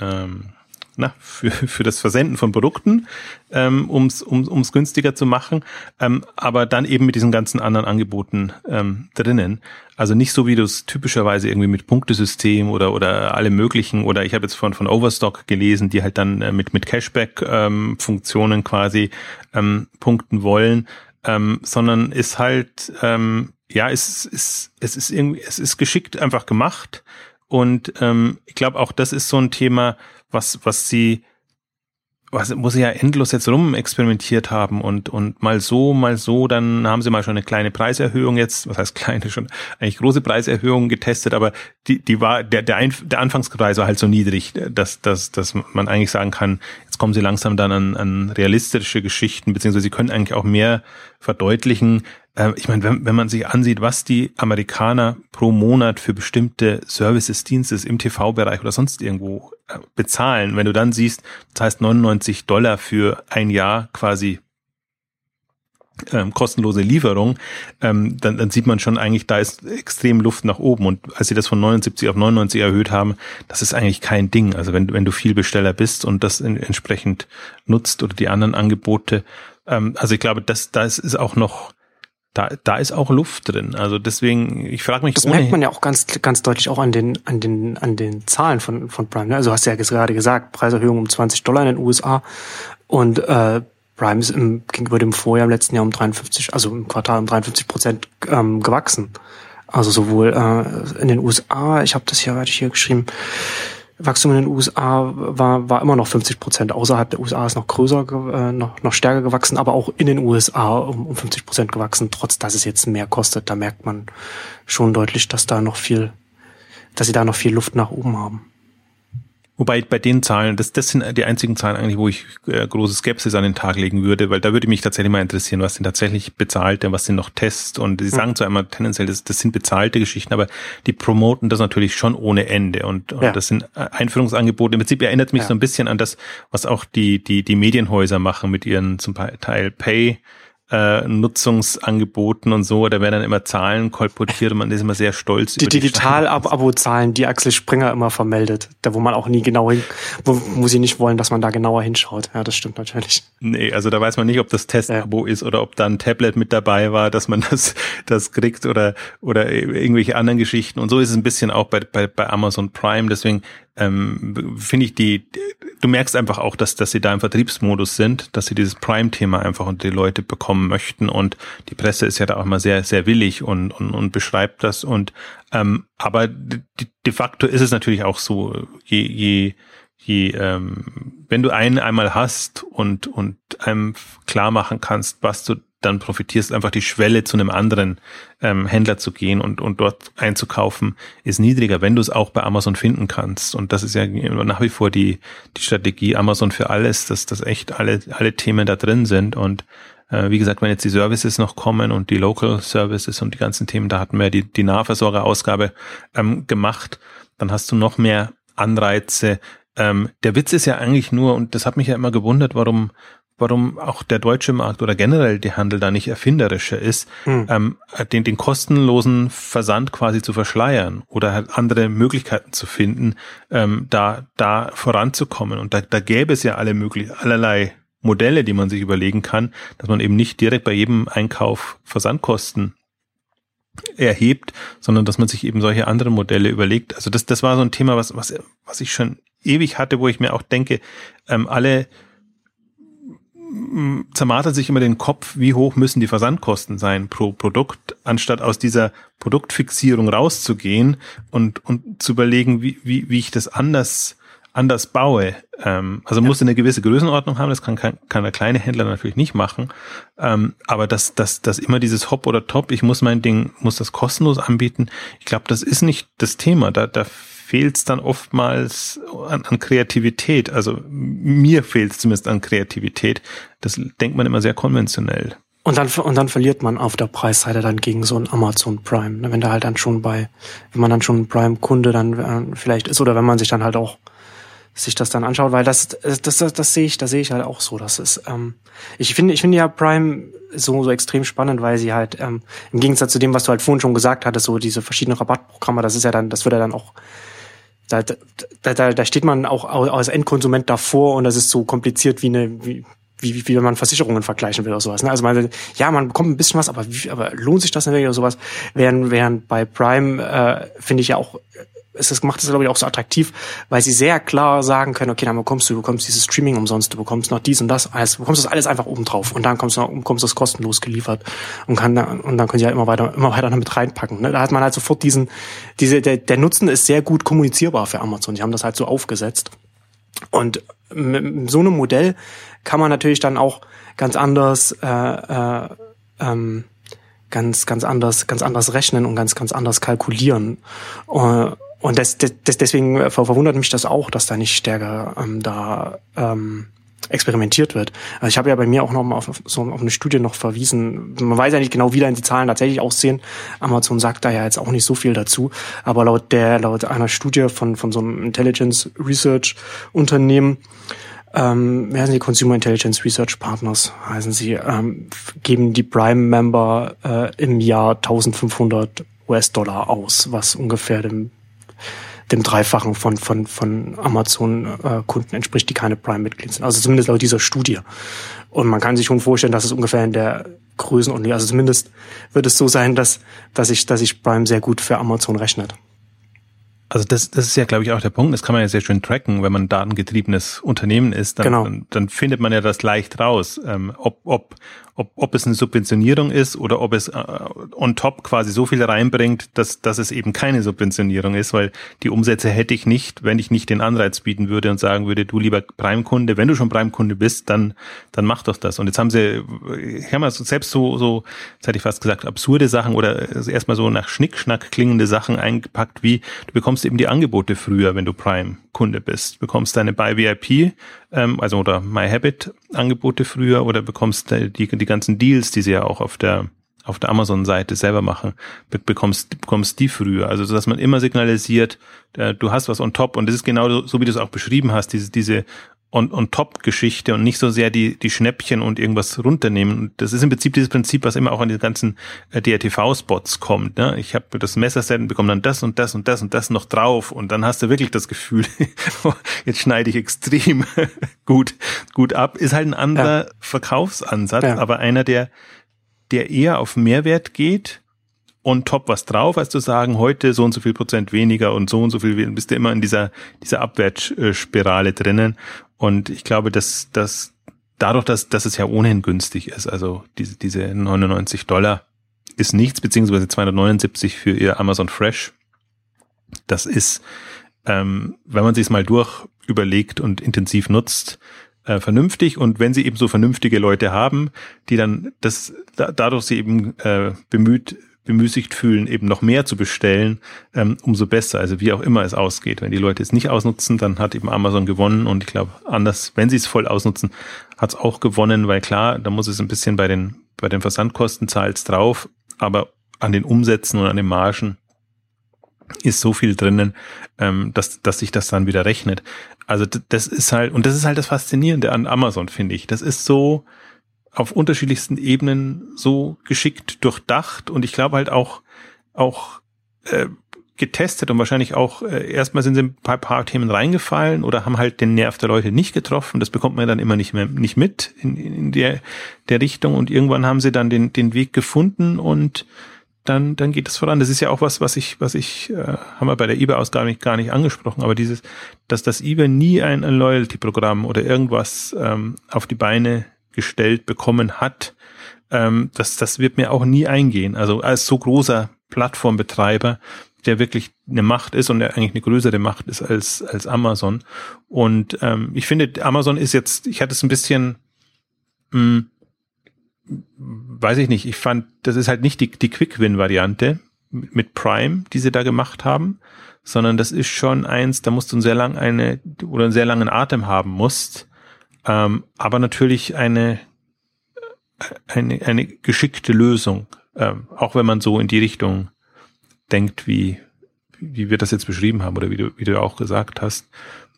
ähm, na, für, für das Versenden von Produkten, ähm, ums um es günstiger zu machen, ähm, aber dann eben mit diesen ganzen anderen Angeboten ähm, drinnen. Also nicht so, wie du es typischerweise irgendwie mit Punktesystem oder oder alle möglichen, oder ich habe jetzt von, von Overstock gelesen, die halt dann äh, mit, mit Cashback-Funktionen ähm, quasi ähm, punkten wollen, ähm, sondern ist halt, ähm, ja, es ist, es ist irgendwie, es ist geschickt einfach gemacht. Und ähm, ich glaube, auch das ist so ein Thema, was, was sie, was, wo sie ja endlos jetzt rum experimentiert haben und, und mal so, mal so, dann haben sie mal schon eine kleine Preiserhöhung jetzt, was heißt kleine, (laughs) schon eigentlich große Preiserhöhungen getestet, aber die, die war, der, der, Ein, der Anfangspreis war halt so niedrig, dass, dass, dass man eigentlich sagen kann, jetzt kommen sie langsam dann an, an realistische Geschichten, beziehungsweise sie können eigentlich auch mehr verdeutlichen, äh, ich meine, wenn, wenn man sich ansieht, was die Amerikaner pro Monat für bestimmte Services, Dienstes im TV-Bereich oder sonst irgendwo äh, bezahlen, wenn du dann siehst, das heißt 99 Dollar für ein Jahr quasi ähm, kostenlose Lieferung, ähm, dann, dann sieht man schon eigentlich, da ist extrem Luft nach oben. Und als sie das von 79 auf 99 erhöht haben, das ist eigentlich kein Ding. Also wenn, wenn du viel Besteller bist und das in, entsprechend nutzt oder die anderen Angebote, ähm, also ich glaube, das, da ist, ist auch noch da, da ist auch Luft drin. Also deswegen, ich frage mich. Das merkt man ja auch ganz, ganz deutlich auch an den, an den, an den Zahlen von, von Prime. Ne? Also hast du ja gerade gesagt, Preiserhöhung um 20 Dollar in den USA und äh, Prime ist im, gegenüber dem Vorjahr im letzten Jahr um 53, also im Quartal um 53 Prozent ähm, gewachsen. Also sowohl äh, in den USA, ich habe das hier, hatte ich hier geschrieben, Wachstum in den USA war, war immer noch 50 Prozent. Außerhalb der USA ist noch größer, äh, noch, noch stärker gewachsen, aber auch in den USA um, um 50 Prozent gewachsen, trotz dass es jetzt mehr kostet. Da merkt man schon deutlich, dass da noch viel, dass sie da noch viel Luft nach oben haben. Wobei bei den Zahlen, das, das sind die einzigen Zahlen eigentlich, wo ich äh, große Skepsis an den Tag legen würde, weil da würde mich tatsächlich mal interessieren, was sind tatsächlich bezahlte, was sind noch Tests und sie sagen zwar immer tendenziell, das, das sind bezahlte Geschichten, aber die promoten das natürlich schon ohne Ende und, und ja. das sind äh, Einführungsangebote. Im Prinzip erinnert mich ja. so ein bisschen an das, was auch die, die, die Medienhäuser machen mit ihren zum Teil Pay äh, Nutzungsangeboten und so, da werden dann immer Zahlen kolportiert und man ist immer sehr stolz. Die Digital-Abo-Zahlen, die Axel Springer immer vermeldet, da wo man auch nie genau hin, wo, wo sie nicht wollen, dass man da genauer hinschaut. Ja, das stimmt natürlich. Nee, also da weiß man nicht, ob das Test-Abo ja. ist oder ob da ein Tablet mit dabei war, dass man (laughs) das, das kriegt oder, oder irgendwelche anderen Geschichten. Und so ist es ein bisschen auch bei, bei, bei Amazon Prime. Deswegen ähm, finde ich die, du merkst einfach auch, dass, dass sie da im Vertriebsmodus sind, dass sie dieses Prime-Thema einfach unter die Leute bekommen möchten. Und die Presse ist ja da auch mal sehr, sehr willig und, und, und beschreibt das. Und, ähm, aber de, de facto ist es natürlich auch so, je, je, je, ähm, wenn du einen einmal hast und, und einem klar machen kannst, was du dann profitierst, einfach die Schwelle zu einem anderen ähm, Händler zu gehen und, und dort einzukaufen, ist niedriger, wenn du es auch bei Amazon finden kannst. Und das ist ja nach wie vor die, die Strategie Amazon für alles, dass das echt alle, alle Themen da drin sind. Und äh, wie gesagt, wenn jetzt die Services noch kommen und die Local Services und die ganzen Themen, da hatten wir die, die Nahversorgerausgabe ähm, gemacht, dann hast du noch mehr Anreize, ähm, der Witz ist ja eigentlich nur, und das hat mich ja immer gewundert, warum, warum auch der deutsche Markt oder generell die Handel da nicht erfinderischer ist, hm. ähm, den, den kostenlosen Versand quasi zu verschleiern oder halt andere Möglichkeiten zu finden, ähm, da, da voranzukommen. Und da, da gäbe es ja alle möglich, allerlei Modelle, die man sich überlegen kann, dass man eben nicht direkt bei jedem Einkauf Versandkosten erhebt, sondern dass man sich eben solche anderen Modelle überlegt. Also das, das war so ein Thema, was, was, was ich schon ewig hatte, wo ich mir auch denke, ähm, alle zermartert sich immer den Kopf, wie hoch müssen die Versandkosten sein pro Produkt, anstatt aus dieser Produktfixierung rauszugehen und, und zu überlegen, wie, wie, wie ich das anders, anders baue. Ähm, also ja. muss eine gewisse Größenordnung haben, das kann, kann, kann der kleine Händler natürlich nicht machen. Ähm, aber dass, dass, dass immer dieses Hop oder Top, ich muss mein Ding, muss das kostenlos anbieten, ich glaube, das ist nicht das Thema. Da, da fehlt es dann oftmals an, an Kreativität. Also mir fehlt es zumindest an Kreativität. Das denkt man immer sehr konventionell. Und dann, und dann verliert man auf der Preisseite dann gegen so ein Amazon Prime. Ne? Wenn da halt dann schon bei, wenn man dann schon Prime-Kunde dann äh, vielleicht ist oder wenn man sich dann halt auch sich das dann anschaut, weil das, das, das, das sehe ich, da sehe ich halt auch so. Das ist, ähm, ich finde, ich finde ja Prime so, so extrem spannend, weil sie halt, ähm, im Gegensatz zu dem, was du halt vorhin schon gesagt hattest, so diese verschiedenen Rabattprogramme, das ist ja dann, das wird ja dann auch da, da, da, da steht man auch als Endkonsument davor und das ist so kompliziert wie eine, wie, wie, wie wenn man Versicherungen vergleichen will oder sowas. Ne? Also man, ja, man bekommt ein bisschen was, aber, wie, aber lohnt sich das denn wirklich oder sowas? Während, während bei Prime äh, finde ich ja auch es ist, macht es, glaube ich, auch so attraktiv, weil sie sehr klar sagen können, okay, dann bekommst du, du bekommst dieses Streaming umsonst, du bekommst noch dies und das, alles, du bekommst das alles einfach oben drauf und dann kommst du, bekommst du das kostenlos geliefert und kann dann, und dann können sie ja immer weiter, immer weiter damit reinpacken. Ne? Da hat man halt sofort diesen, diese, der, der Nutzen ist sehr gut kommunizierbar für Amazon. Die haben das halt so aufgesetzt. Und mit so einem Modell kann man natürlich dann auch ganz anders, äh, äh, ähm, ganz, ganz anders, ganz anders rechnen und ganz, ganz anders kalkulieren. Uh, und das, das, deswegen verwundert mich das auch, dass da nicht stärker ähm, da ähm, experimentiert wird. Also ich habe ja bei mir auch noch mal auf, so auf eine Studie noch verwiesen. Man weiß ja nicht genau, wie da die Zahlen tatsächlich aussehen. Amazon sagt da ja jetzt auch nicht so viel dazu. Aber laut der, laut einer Studie von, von so einem Intelligence Research Unternehmen, ähm, wer sind die Consumer Intelligence Research Partners, heißen sie, ähm, geben die Prime-Member äh, im Jahr 1500 US-Dollar aus, was ungefähr dem dem Dreifachen von, von, von Amazon-Kunden äh, entspricht, die keine Prime-Mitglied sind. Also zumindest laut dieser Studie. Und man kann sich schon vorstellen, dass es ungefähr in der Größenordnung, also zumindest wird es so sein, dass, dass sich, dass sich Prime sehr gut für Amazon rechnet. Also das, das ist ja, glaube ich, auch der Punkt. Das kann man ja sehr schön tracken, wenn man ein datengetriebenes Unternehmen ist. Dann, genau. dann, dann findet man ja das leicht raus, ähm, ob, ob, ob, ob es eine Subventionierung ist oder ob es äh, on top quasi so viel reinbringt, dass, dass es eben keine Subventionierung ist, weil die Umsätze hätte ich nicht, wenn ich nicht den Anreiz bieten würde und sagen würde, du lieber Prime-Kunde, wenn du schon Prime-Kunde bist, dann, dann mach doch das. Und jetzt haben sie, haben wir selbst so, so, jetzt hätte ich fast gesagt, absurde Sachen oder erstmal so nach Schnickschnack klingende Sachen eingepackt, wie du bekommst du eben die Angebote früher, wenn du Prime-Kunde bist. Bekommst deine Buy VIP, ähm, also oder My Habit Angebote früher oder bekommst die, die ganzen Deals, die sie ja auch auf der auf der Amazon-Seite selber machen, bekommst, bekommst die früher. Also, dass man immer signalisiert, äh, du hast was on top. Und das ist genau so, wie du es auch beschrieben hast, diese, diese On-Top-Geschichte und nicht so sehr die, die Schnäppchen und irgendwas runternehmen. Und das ist im Prinzip dieses Prinzip, was immer auch an die ganzen äh, DRTV-Spots kommt. Ne? Ich habe das Messerset und bekomme dann das und das und das und das noch drauf und dann hast du wirklich das Gefühl, (laughs) jetzt schneide ich extrem (laughs) gut, gut ab. Ist halt ein anderer ja. Verkaufsansatz, ja. aber einer, der, der eher auf Mehrwert geht on top was drauf, als zu sagen, heute so und so viel Prozent weniger und so und so viel, bist du immer in dieser, dieser Abwärtsspirale drinnen. Und ich glaube, dass, dass dadurch, dass, dass es ja ohnehin günstig ist, also diese, diese 99 Dollar ist nichts, beziehungsweise 279 für ihr Amazon Fresh. Das ist, ähm, wenn man sich mal durch überlegt und intensiv nutzt, äh, vernünftig. Und wenn sie eben so vernünftige Leute haben, die dann das, da, dadurch sie eben äh, bemüht bemüßigt fühlen, eben noch mehr zu bestellen, ähm, umso besser. Also wie auch immer es ausgeht. Wenn die Leute es nicht ausnutzen, dann hat eben Amazon gewonnen und ich glaube, anders, wenn sie es voll ausnutzen, hat es auch gewonnen, weil klar, da muss es ein bisschen bei den, bei den Versandkosten zahlst drauf, aber an den Umsätzen und an den Margen ist so viel drinnen, ähm, dass, dass sich das dann wieder rechnet. Also das ist halt, und das ist halt das Faszinierende an Amazon, finde ich. Das ist so, auf unterschiedlichsten Ebenen so geschickt durchdacht und ich glaube halt auch, auch äh, getestet und wahrscheinlich auch äh, erstmal sind sie ein paar, paar Themen reingefallen oder haben halt den Nerv der Leute nicht getroffen. Das bekommt man dann immer nicht mehr nicht mit in, in der, der Richtung und irgendwann haben sie dann den, den Weg gefunden und dann, dann geht es voran. Das ist ja auch was, was ich, was ich, äh, haben wir bei der eBay-Ausgabe nicht, gar nicht angesprochen, aber dieses, dass das eBay nie ein, ein Loyalty-Programm oder irgendwas ähm, auf die Beine gestellt bekommen hat, ähm, das, das wird mir auch nie eingehen. Also als so großer Plattformbetreiber, der wirklich eine Macht ist und der eigentlich eine größere Macht ist als, als Amazon. Und ähm, ich finde, Amazon ist jetzt, ich hatte es ein bisschen, mh, hm, weiß ich nicht, ich fand, das ist halt nicht die, die Quick-Win-Variante mit Prime, die sie da gemacht haben, sondern das ist schon eins, da musst du sehr lang eine oder einen sehr langen Atem haben musst, ähm, aber natürlich eine, eine, eine geschickte Lösung, ähm, auch wenn man so in die Richtung denkt, wie, wie wir das jetzt beschrieben haben oder wie du, wie du auch gesagt hast.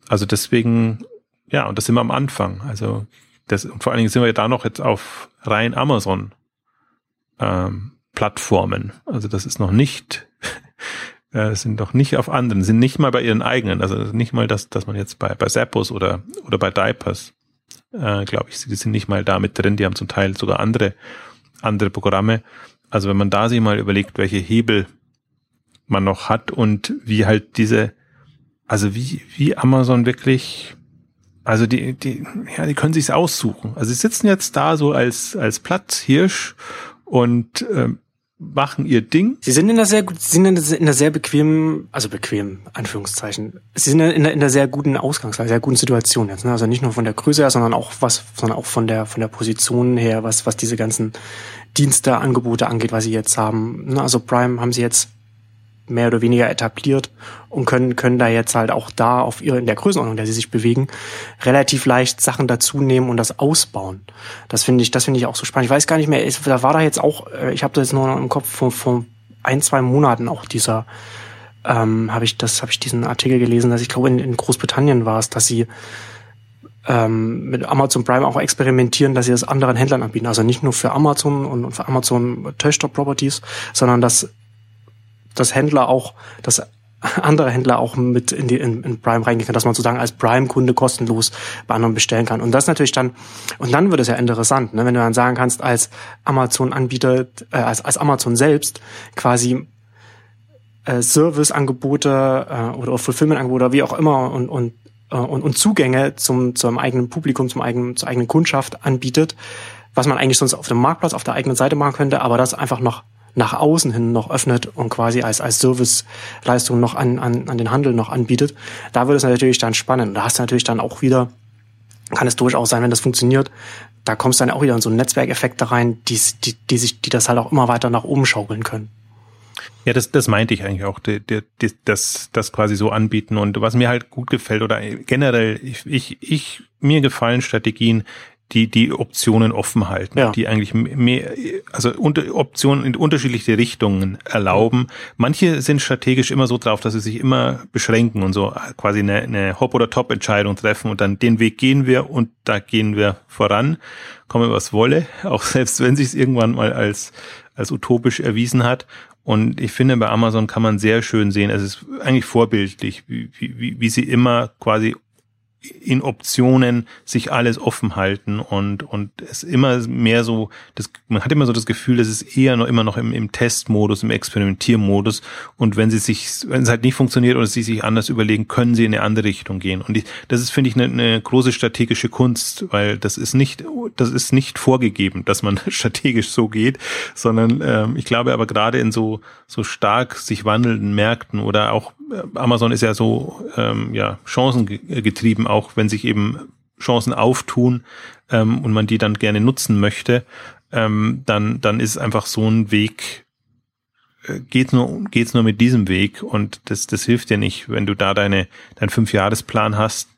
Also deswegen, ja, und das sind wir am Anfang. Also das, und vor allen Dingen sind wir da noch jetzt auf rein Amazon ähm, Plattformen. Also das ist noch nicht, (laughs) äh, sind doch nicht auf anderen, sind nicht mal bei ihren eigenen. Also nicht mal das, dass man jetzt bei, bei Zappos oder, oder bei Diapers äh, glaube ich. Die sind nicht mal da mit drin, die haben zum Teil sogar andere, andere Programme. Also wenn man da sich mal überlegt, welche Hebel man noch hat und wie halt diese, also wie, wie Amazon wirklich, also die, die, ja, die können sich's aussuchen. Also sie sitzen jetzt da so als, als Platzhirsch und ähm, machen ihr Ding. Sie sind in einer sehr gut, sie sind in einer sehr bequemen, also bequem, Anführungszeichen. Sie sind in einer, in einer sehr guten Ausgangslage, sehr guten Situation jetzt. Ne? Also nicht nur von der Größe her, sondern auch was, sondern auch von der von der Position her, was was diese ganzen Dienste, Angebote angeht, was sie jetzt haben. Ne? Also Prime haben sie jetzt mehr oder weniger etabliert und können, können da jetzt halt auch da auf ihre, in der Größenordnung, in der sie sich bewegen, relativ leicht Sachen dazu nehmen und das ausbauen. Das finde ich, das finde ich auch so spannend. Ich weiß gar nicht mehr, da war da jetzt auch, äh, ich habe das jetzt nur noch im Kopf vor, vor ein, zwei Monaten auch dieser, ähm, habe ich das, habe ich diesen Artikel gelesen, dass ich glaube in, in Großbritannien war es, dass sie ähm, mit Amazon Prime auch experimentieren, dass sie das anderen Händlern anbieten. Also nicht nur für Amazon und für Amazon Töchter Properties, sondern dass dass Händler auch, dass andere Händler auch mit in, die, in, in Prime reingehen können, dass man sozusagen als Prime-Kunde kostenlos bei anderen bestellen kann. Und das natürlich dann, und dann wird es ja interessant, ne, wenn du dann sagen kannst, als Amazon-Anbieter, äh, als, als Amazon selbst quasi äh, Service-Angebote äh, oder Fulfillment-Angebote, wie auch immer, und, und, äh, und, und Zugänge zum, zum eigenen Publikum, zum eigenen, zur eigenen Kundschaft anbietet, was man eigentlich sonst auf dem Marktplatz auf der eigenen Seite machen könnte, aber das einfach noch nach außen hin noch öffnet und quasi als, als Serviceleistung noch an, an, an den Handel noch anbietet, da wird es natürlich dann spannend. Da hast du natürlich dann auch wieder, kann es durchaus sein, wenn das funktioniert, da kommst du dann auch wieder in so einen rein, die, die, die sich, die das halt auch immer weiter nach oben schaukeln können. Ja, das, das meinte ich eigentlich auch, die, die, das, das quasi so anbieten. Und was mir halt gut gefällt oder generell, ich, ich, ich mir gefallen Strategien, die die Optionen offen halten, ja. die eigentlich mehr, also unter, Optionen in unterschiedliche Richtungen erlauben. Manche sind strategisch immer so drauf, dass sie sich immer beschränken und so quasi eine, eine Hop- oder Top-Entscheidung treffen und dann den Weg gehen wir und da gehen wir voran, komme was wolle, (laughs) auch selbst wenn sich es irgendwann mal als, als utopisch erwiesen hat. Und ich finde, bei Amazon kann man sehr schön sehen, es ist eigentlich vorbildlich, wie, wie, wie sie immer quasi in Optionen sich alles offen halten und und es immer mehr so das man hat immer so das Gefühl, es ist eher noch immer noch im, im Testmodus, im Experimentiermodus. Und wenn sie sich wenn es halt nicht funktioniert oder sie sich anders überlegen, können sie in eine andere Richtung gehen. Und ich, das ist finde ich eine, eine große strategische Kunst, weil das ist nicht das ist nicht vorgegeben, dass man (laughs) strategisch so geht, sondern ähm, ich glaube aber gerade in so so stark sich wandelnden Märkten oder auch Amazon ist ja so ähm, ja chancengetrieben auch wenn sich eben Chancen auftun ähm, und man die dann gerne nutzen möchte, ähm, dann, dann ist einfach so ein Weg, äh, geht nur, geht's nur mit diesem Weg. Und das, das hilft dir nicht, wenn du da deine, deinen Fünfjahresplan hast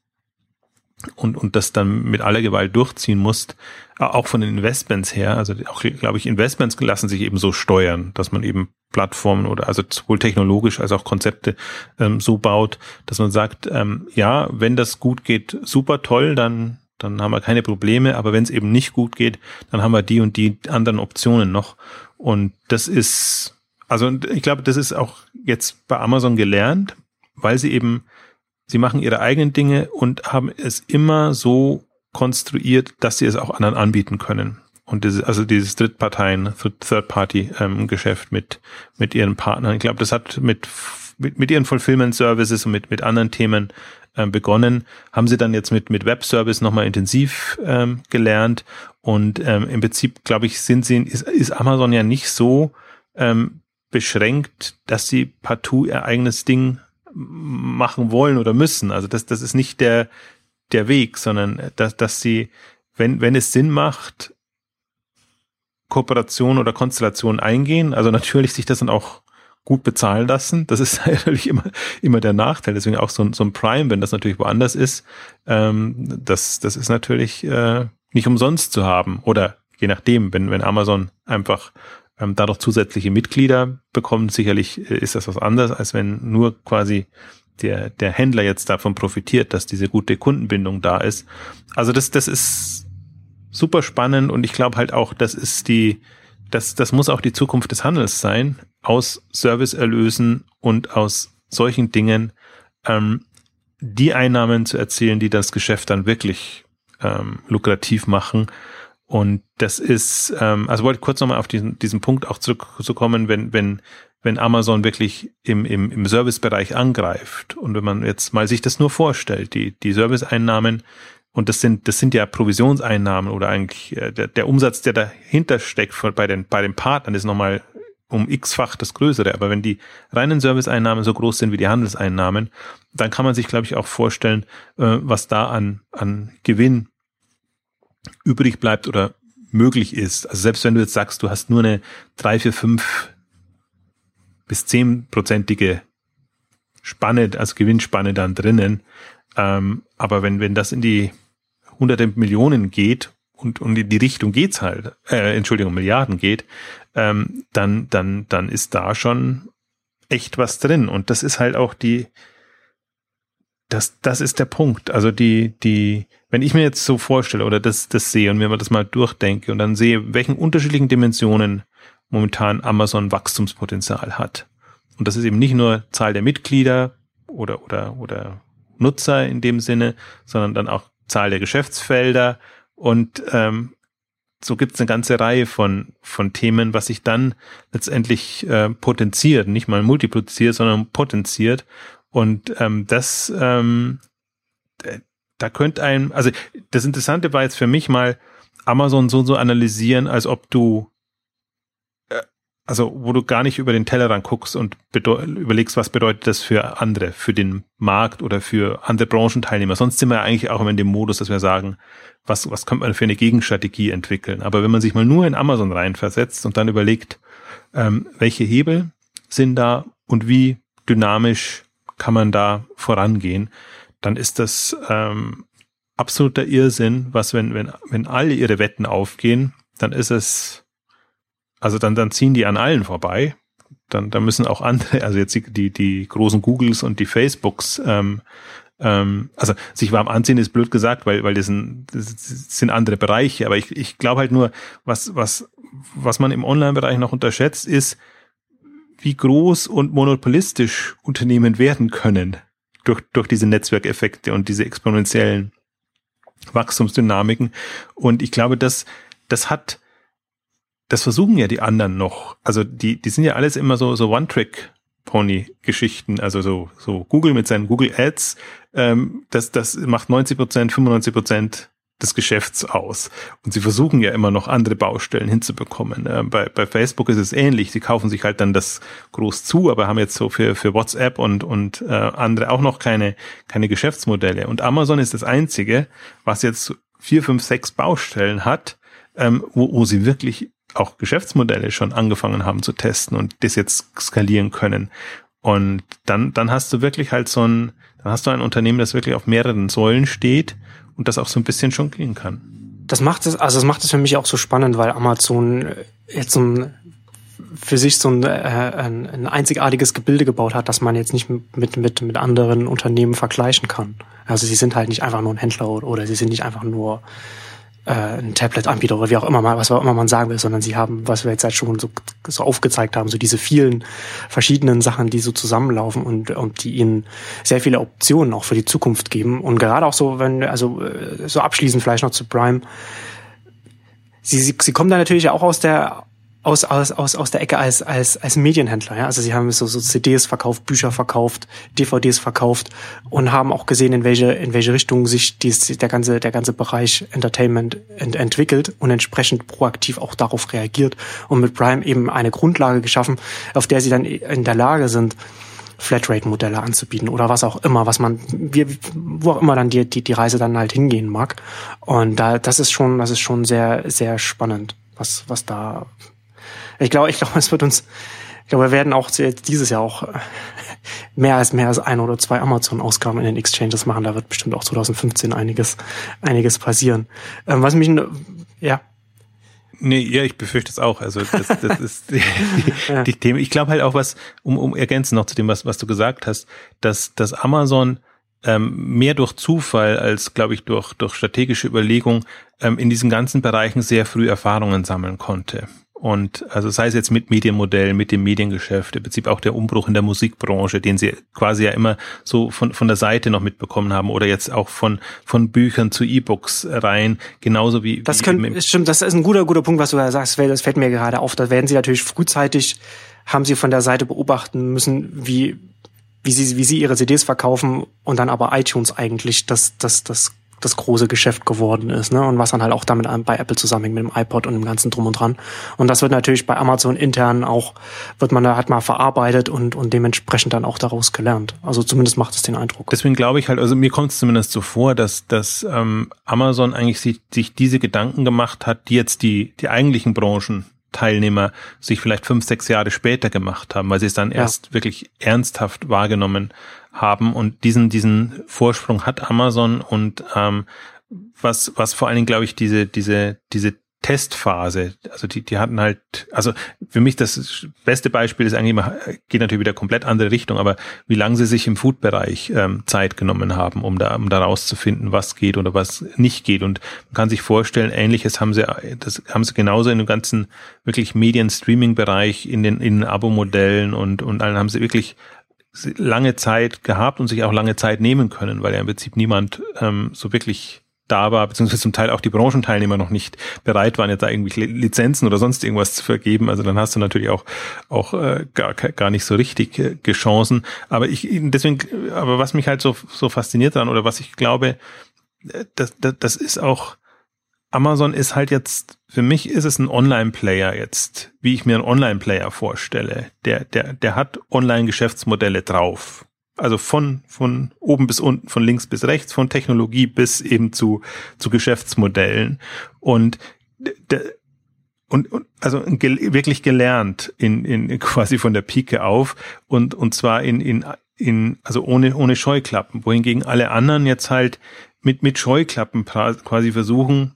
und, und das dann mit aller Gewalt durchziehen musst, auch von den Investments her, also auch, glaube ich, Investments lassen sich eben so steuern, dass man eben Plattformen oder also sowohl technologisch als auch Konzepte ähm, so baut, dass man sagt, ähm, ja, wenn das gut geht, super toll, dann dann haben wir keine Probleme, aber wenn es eben nicht gut geht, dann haben wir die und die anderen Optionen noch. Und das ist, also ich glaube, das ist auch jetzt bei Amazon gelernt, weil sie eben, sie machen ihre eigenen Dinge und haben es immer so konstruiert, dass sie es auch anderen anbieten können. Und dieses, also dieses Drittparteien, Third-Party-Geschäft ähm, mit, mit ihren Partnern. Ich glaube, das hat mit, mit, mit ihren Fulfillment-Services und mit, mit anderen Themen ähm, begonnen, haben sie dann jetzt mit, mit Web-Service nochmal intensiv ähm, gelernt. Und ähm, im Prinzip, glaube ich, sind sie, ist, ist Amazon ja nicht so ähm, beschränkt, dass sie partout ihr eigenes Ding machen wollen oder müssen. Also das, das ist nicht der, der Weg, sondern dass, dass sie, wenn, wenn es Sinn macht, Kooperation oder Konstellation eingehen, also natürlich sich das dann auch gut bezahlen lassen. Das ist (laughs) natürlich immer, immer der Nachteil. Deswegen auch so ein, so ein Prime, wenn das natürlich woanders ist, ähm, das, das ist natürlich äh, nicht umsonst zu haben. Oder je nachdem, wenn, wenn Amazon einfach ähm, dadurch zusätzliche Mitglieder bekommt, sicherlich äh, ist das was anderes, als wenn nur quasi der, der Händler jetzt davon profitiert, dass diese gute Kundenbindung da ist. Also das, das ist super spannend und ich glaube halt auch, das ist die, das, das muss auch die Zukunft des Handels sein, aus Serviceerlösen und aus solchen Dingen ähm, die Einnahmen zu erzielen, die das Geschäft dann wirklich ähm, lukrativ machen. Und das ist, ähm, also wollte kurz nochmal auf diesen, diesen Punkt auch zurückzukommen, wenn, wenn, wenn Amazon wirklich im, im, im Servicebereich angreift und wenn man jetzt mal sich das nur vorstellt, die, die Serviceeinnahmen, und das sind, das sind ja Provisionseinnahmen oder eigentlich äh, der, der Umsatz, der dahinter steckt bei den, bei den Partnern, ist nochmal um x-fach das Größere. Aber wenn die reinen Serviceeinnahmen so groß sind wie die Handelseinnahmen, dann kann man sich, glaube ich, auch vorstellen, äh, was da an, an Gewinn übrig bleibt oder möglich ist. Also selbst wenn du jetzt sagst, du hast nur eine drei, vier, fünf bis zehnprozentige Spanne, also Gewinnspanne dann drinnen. Ähm, aber wenn, wenn das in die hunderte Millionen geht und, und in die Richtung geht's halt, äh, Entschuldigung, Milliarden geht, ähm, dann, dann, dann ist da schon echt was drin. Und das ist halt auch die, das, das ist der Punkt. Also die, die, wenn ich mir jetzt so vorstelle oder das, das sehe und mir das mal durchdenke und dann sehe, welchen unterschiedlichen Dimensionen momentan Amazon Wachstumspotenzial hat. Und das ist eben nicht nur Zahl der Mitglieder oder, oder, oder Nutzer in dem Sinne, sondern dann auch Zahl der Geschäftsfelder und ähm, so gibt es eine ganze Reihe von, von Themen, was sich dann letztendlich äh, potenziert, nicht mal multipliziert, sondern potenziert. Und ähm, das, ähm, da könnte ein, also das Interessante war jetzt für mich mal, Amazon so so analysieren, als ob du also wo du gar nicht über den Tellerrand guckst und überlegst, was bedeutet das für andere, für den Markt oder für andere Branchenteilnehmer. Sonst sind wir ja eigentlich auch immer in dem Modus, dass wir sagen, was, was könnte man für eine Gegenstrategie entwickeln. Aber wenn man sich mal nur in Amazon reinversetzt und dann überlegt, ähm, welche Hebel sind da und wie dynamisch kann man da vorangehen, dann ist das ähm, absoluter Irrsinn, was wenn, wenn, wenn alle ihre Wetten aufgehen, dann ist es, also dann, dann ziehen die an allen vorbei. Dann, dann müssen auch andere, also jetzt die, die, die großen Googles und die Facebooks, ähm, ähm, also sich warm anziehen ist blöd gesagt, weil, weil das, sind, das sind andere Bereiche. Aber ich, ich glaube halt nur, was, was, was man im Online-Bereich noch unterschätzt, ist, wie groß und monopolistisch Unternehmen werden können durch, durch diese Netzwerkeffekte und diese exponentiellen Wachstumsdynamiken. Und ich glaube, das, das hat, das versuchen ja die anderen noch. Also die, die sind ja alles immer so, so One-Trick-Pony-Geschichten. Also so, so Google mit seinen Google Ads, ähm, das, das macht 90 Prozent, 95 Prozent des Geschäfts aus. Und sie versuchen ja immer noch andere Baustellen hinzubekommen. Äh, bei, bei Facebook ist es ähnlich. Sie kaufen sich halt dann das groß zu, aber haben jetzt so für, für WhatsApp und, und äh, andere auch noch keine, keine Geschäftsmodelle. Und Amazon ist das einzige, was jetzt vier, fünf, sechs Baustellen hat, ähm, wo, wo sie wirklich auch Geschäftsmodelle schon angefangen haben zu testen und das jetzt skalieren können. Und dann, dann hast du wirklich halt so ein, dann hast du ein Unternehmen, das wirklich auf mehreren Säulen steht und das auch so ein bisschen jonglieren kann. Das macht es, also das macht es für mich auch so spannend, weil Amazon jetzt so ein, für sich so ein, äh, ein, ein einzigartiges Gebilde gebaut hat, dass man jetzt nicht mit, mit, mit anderen Unternehmen vergleichen kann. Also sie sind halt nicht einfach nur ein Händler oder sie sind nicht einfach nur äh, ein Tablet-Anbieter oder wie auch immer mal, was auch immer man sagen will, sondern sie haben, was wir jetzt halt schon so, so aufgezeigt haben, so diese vielen verschiedenen Sachen, die so zusammenlaufen und, und die ihnen sehr viele Optionen auch für die Zukunft geben. Und gerade auch so, wenn, also äh, so abschließend vielleicht noch zu Prime, sie, sie, sie kommen da natürlich auch aus der aus, aus, aus, aus der Ecke als, als, als Medienhändler. Ja? Also sie haben so, so CDs verkauft, Bücher verkauft, DVDs verkauft und haben auch gesehen, in welche, in welche Richtung sich dies, der, ganze, der ganze Bereich Entertainment ent, entwickelt und entsprechend proaktiv auch darauf reagiert und mit Prime eben eine Grundlage geschaffen, auf der sie dann in der Lage sind, Flatrate-Modelle anzubieten oder was auch immer, was man, wie, wo auch immer dann die, die, die Reise dann halt hingehen mag. Und da, das ist schon, das ist schon sehr, sehr spannend, was, was da ich glaube, ich glaube, es wird uns, ich glaube, wir werden auch dieses Jahr auch mehr als mehr als ein oder zwei Amazon-Ausgaben in den Exchanges machen. Da wird bestimmt auch 2015 einiges, einiges passieren. Ähm, was mich, ja. Nee, ja, ich befürchte es auch. Also das, das (laughs) ist die, ja. die Themen. Ich glaube halt auch was, um, um ergänzen noch zu dem, was, was du gesagt hast, dass, dass Amazon ähm, mehr durch Zufall als, glaube ich, durch, durch strategische Überlegung ähm, in diesen ganzen Bereichen sehr früh Erfahrungen sammeln konnte. Und also sei es jetzt mit Medienmodell, mit dem Mediengeschäft, im Prinzip auch der Umbruch in der Musikbranche, den sie quasi ja immer so von, von der Seite noch mitbekommen haben oder jetzt auch von, von Büchern zu E-Books rein, genauso wie. Das können, stimmt, das ist ein guter, guter Punkt, was du da sagst, das fällt mir gerade auf. Da werden sie natürlich frühzeitig, haben sie von der Seite beobachten müssen, wie, wie sie, wie sie ihre CDs verkaufen und dann aber iTunes eigentlich das, das, das das große Geschäft geworden ist, ne? Und was dann halt auch damit bei Apple zusammenhängt mit dem iPod und dem ganzen drum und dran. Und das wird natürlich bei Amazon intern auch, wird man da halt mal verarbeitet und, und dementsprechend dann auch daraus gelernt. Also zumindest macht es den Eindruck. Deswegen glaube ich halt, also mir kommt es zumindest so vor, dass, dass ähm, Amazon eigentlich sich, sich diese Gedanken gemacht hat, die jetzt die, die eigentlichen Branchen Teilnehmer sich vielleicht fünf, sechs Jahre später gemacht haben, weil sie es dann ja. erst wirklich ernsthaft wahrgenommen haben und diesen, diesen Vorsprung hat Amazon und ähm, was, was vor allen Dingen, glaube ich, diese, diese, diese Testphase, also die, die hatten halt, also für mich das beste Beispiel ist eigentlich immer, geht natürlich wieder komplett andere Richtung, aber wie lange sie sich im Food-Bereich ähm, Zeit genommen haben, um da, um da rauszufinden, was geht oder was nicht geht. Und man kann sich vorstellen, ähnliches haben sie, das haben sie genauso in dem ganzen wirklich Medien-Streaming-Bereich, in den, in Abo-Modellen und, und allen haben sie wirklich lange Zeit gehabt und sich auch lange Zeit nehmen können, weil ja im Prinzip niemand ähm, so wirklich da war, beziehungsweise zum Teil auch die Branchenteilnehmer noch nicht bereit waren, jetzt da irgendwie Lizenzen oder sonst irgendwas zu vergeben. Also dann hast du natürlich auch auch äh, gar, gar nicht so richtig äh, Chancen. Aber ich deswegen, aber was mich halt so so fasziniert daran oder was ich glaube, äh, das, das, das ist auch Amazon ist halt jetzt, für mich ist es ein Online-Player jetzt, wie ich mir einen Online-Player vorstelle. Der, der, der hat Online-Geschäftsmodelle drauf. Also von, von oben bis unten, von links bis rechts, von Technologie bis eben zu, zu Geschäftsmodellen. Und der, und, und also wirklich gelernt in, in (laughs) quasi von der Pike auf und und zwar in in in also ohne ohne Scheuklappen wohingegen alle anderen jetzt halt mit mit Scheuklappen quasi versuchen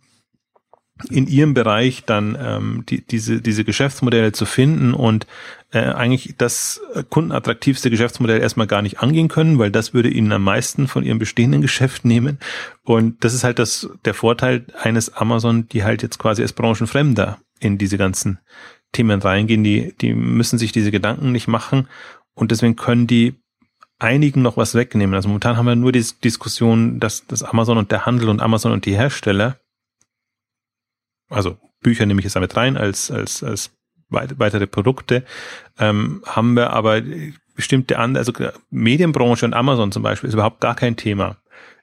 in ihrem Bereich dann ähm, die, diese, diese Geschäftsmodelle zu finden und äh, eigentlich das kundenattraktivste Geschäftsmodell erstmal gar nicht angehen können, weil das würde ihnen am meisten von ihrem bestehenden Geschäft nehmen. Und das ist halt das, der Vorteil eines Amazon, die halt jetzt quasi als Branchenfremder in diese ganzen Themen reingehen. Die, die müssen sich diese Gedanken nicht machen und deswegen können die einigen noch was wegnehmen. Also momentan haben wir nur die Diskussion, dass das Amazon und der Handel und Amazon und die Hersteller also Bücher nehme ich jetzt damit rein als, als, als weitere Produkte, ähm, haben wir aber bestimmte andere, also Medienbranche und Amazon zum Beispiel ist überhaupt gar kein Thema.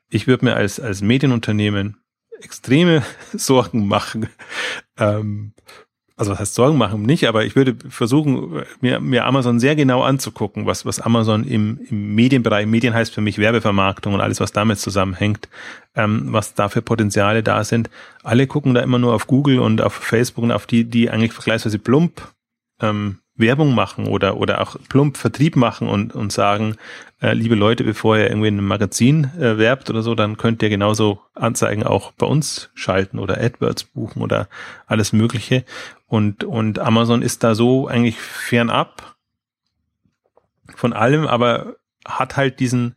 Ich würde mir als, als Medienunternehmen extreme (laughs) Sorgen machen, ähm, also was heißt Sorgen machen nicht, aber ich würde versuchen, mir, mir Amazon sehr genau anzugucken, was, was Amazon im, im Medienbereich, Medien heißt für mich Werbevermarktung und alles, was damit zusammenhängt, ähm, was da für Potenziale da sind. Alle gucken da immer nur auf Google und auf Facebook und auf die, die eigentlich vergleichsweise plump ähm, Werbung machen oder, oder auch plump Vertrieb machen und, und sagen, äh, liebe Leute, bevor ihr irgendwie in einem Magazin äh, werbt oder so, dann könnt ihr genauso Anzeigen auch bei uns schalten oder AdWords buchen oder alles Mögliche. Und, und Amazon ist da so eigentlich fernab von allem, aber hat halt diesen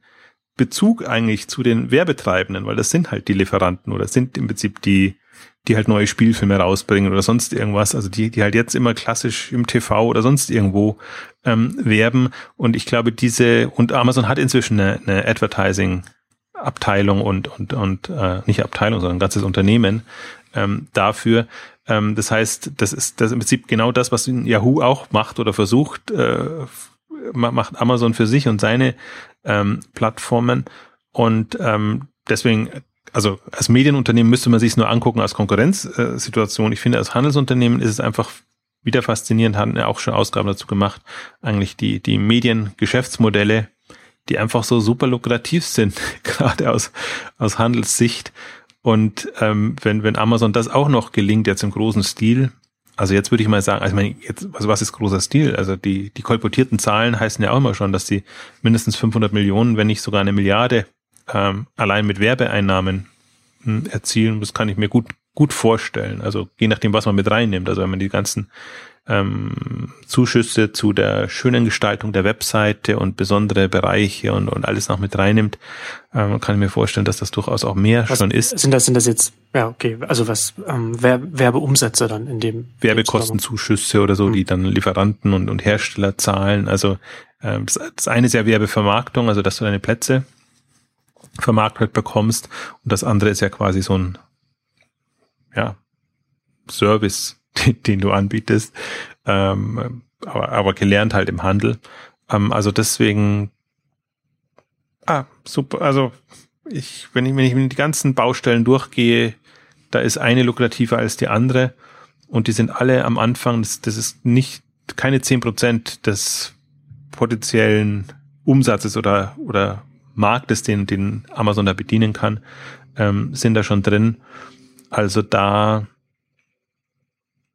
Bezug eigentlich zu den Werbetreibenden, weil das sind halt die Lieferanten oder sind im Prinzip die, die halt neue Spielfilme rausbringen oder sonst irgendwas, also die, die halt jetzt immer klassisch im TV oder sonst irgendwo ähm, werben. Und ich glaube, diese, und Amazon hat inzwischen eine, eine Advertising-Abteilung und, und, und äh, nicht Abteilung, sondern ein ganzes Unternehmen ähm, dafür. Ähm, das heißt, das ist das ist im Prinzip genau das, was Yahoo auch macht oder versucht, äh, macht Amazon für sich und seine ähm, Plattformen. Und ähm, deswegen also als Medienunternehmen müsste man sich nur angucken als Konkurrenzsituation. Ich finde, als Handelsunternehmen ist es einfach wieder faszinierend, haben ja auch schon Ausgaben dazu gemacht, eigentlich die, die Mediengeschäftsmodelle, die einfach so super lukrativ sind, (laughs) gerade aus, aus Handelssicht. Und ähm, wenn, wenn Amazon das auch noch gelingt, jetzt im großen Stil, also jetzt würde ich mal sagen, also, ich meine, jetzt, also was ist großer Stil? Also die, die kolportierten Zahlen heißen ja auch immer schon, dass die mindestens 500 Millionen, wenn nicht sogar eine Milliarde ähm, allein mit Werbeeinnahmen hm, erzielen. Das kann ich mir gut, gut vorstellen. Also je nachdem, was man mit reinnimmt. Also wenn man die ganzen ähm, Zuschüsse zu der schönen Gestaltung der Webseite und besondere Bereiche und, und alles noch mit reinnimmt, ähm, kann ich mir vorstellen, dass das durchaus auch mehr was schon ist. Sind das, sind das jetzt, ja, okay, also was, ähm, Werbeumsätze dann in dem? Werbekostenzuschüsse oder so, hm. die dann Lieferanten und, und Hersteller zahlen. Also ähm, das, das eine ist ja Werbevermarktung, also dass du deine Plätze vermarktet bekommst. Und das andere ist ja quasi so ein ja, Service, (laughs) den, du anbietest, ähm, aber, aber gelernt halt im Handel. Ähm, also deswegen, ah, super, also ich, wenn ich, wenn ich mit die ganzen Baustellen durchgehe, da ist eine lukrativer als die andere und die sind alle am Anfang, das, das ist nicht keine zehn Prozent des potenziellen Umsatzes oder, oder Marktes, den, den Amazon da bedienen kann, ähm, sind da schon drin. Also da,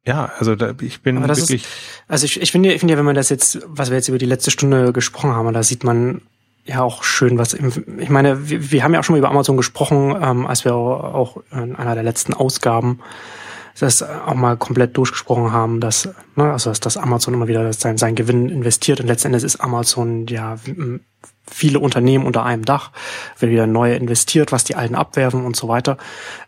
ja, also da, ich bin wirklich. Ist, also ich, ich finde, ich finde ja, wenn man das jetzt, was wir jetzt über die letzte Stunde gesprochen haben, da sieht man ja auch schön was. Im, ich meine, wir, wir haben ja auch schon mal über Amazon gesprochen, ähm, als wir auch in einer der letzten Ausgaben das auch mal komplett durchgesprochen haben, dass, ne, also dass, dass Amazon immer wieder sein, sein Gewinn investiert und letztendlich ist Amazon ja viele Unternehmen unter einem Dach, wenn wieder neue investiert, was die alten abwerfen und so weiter.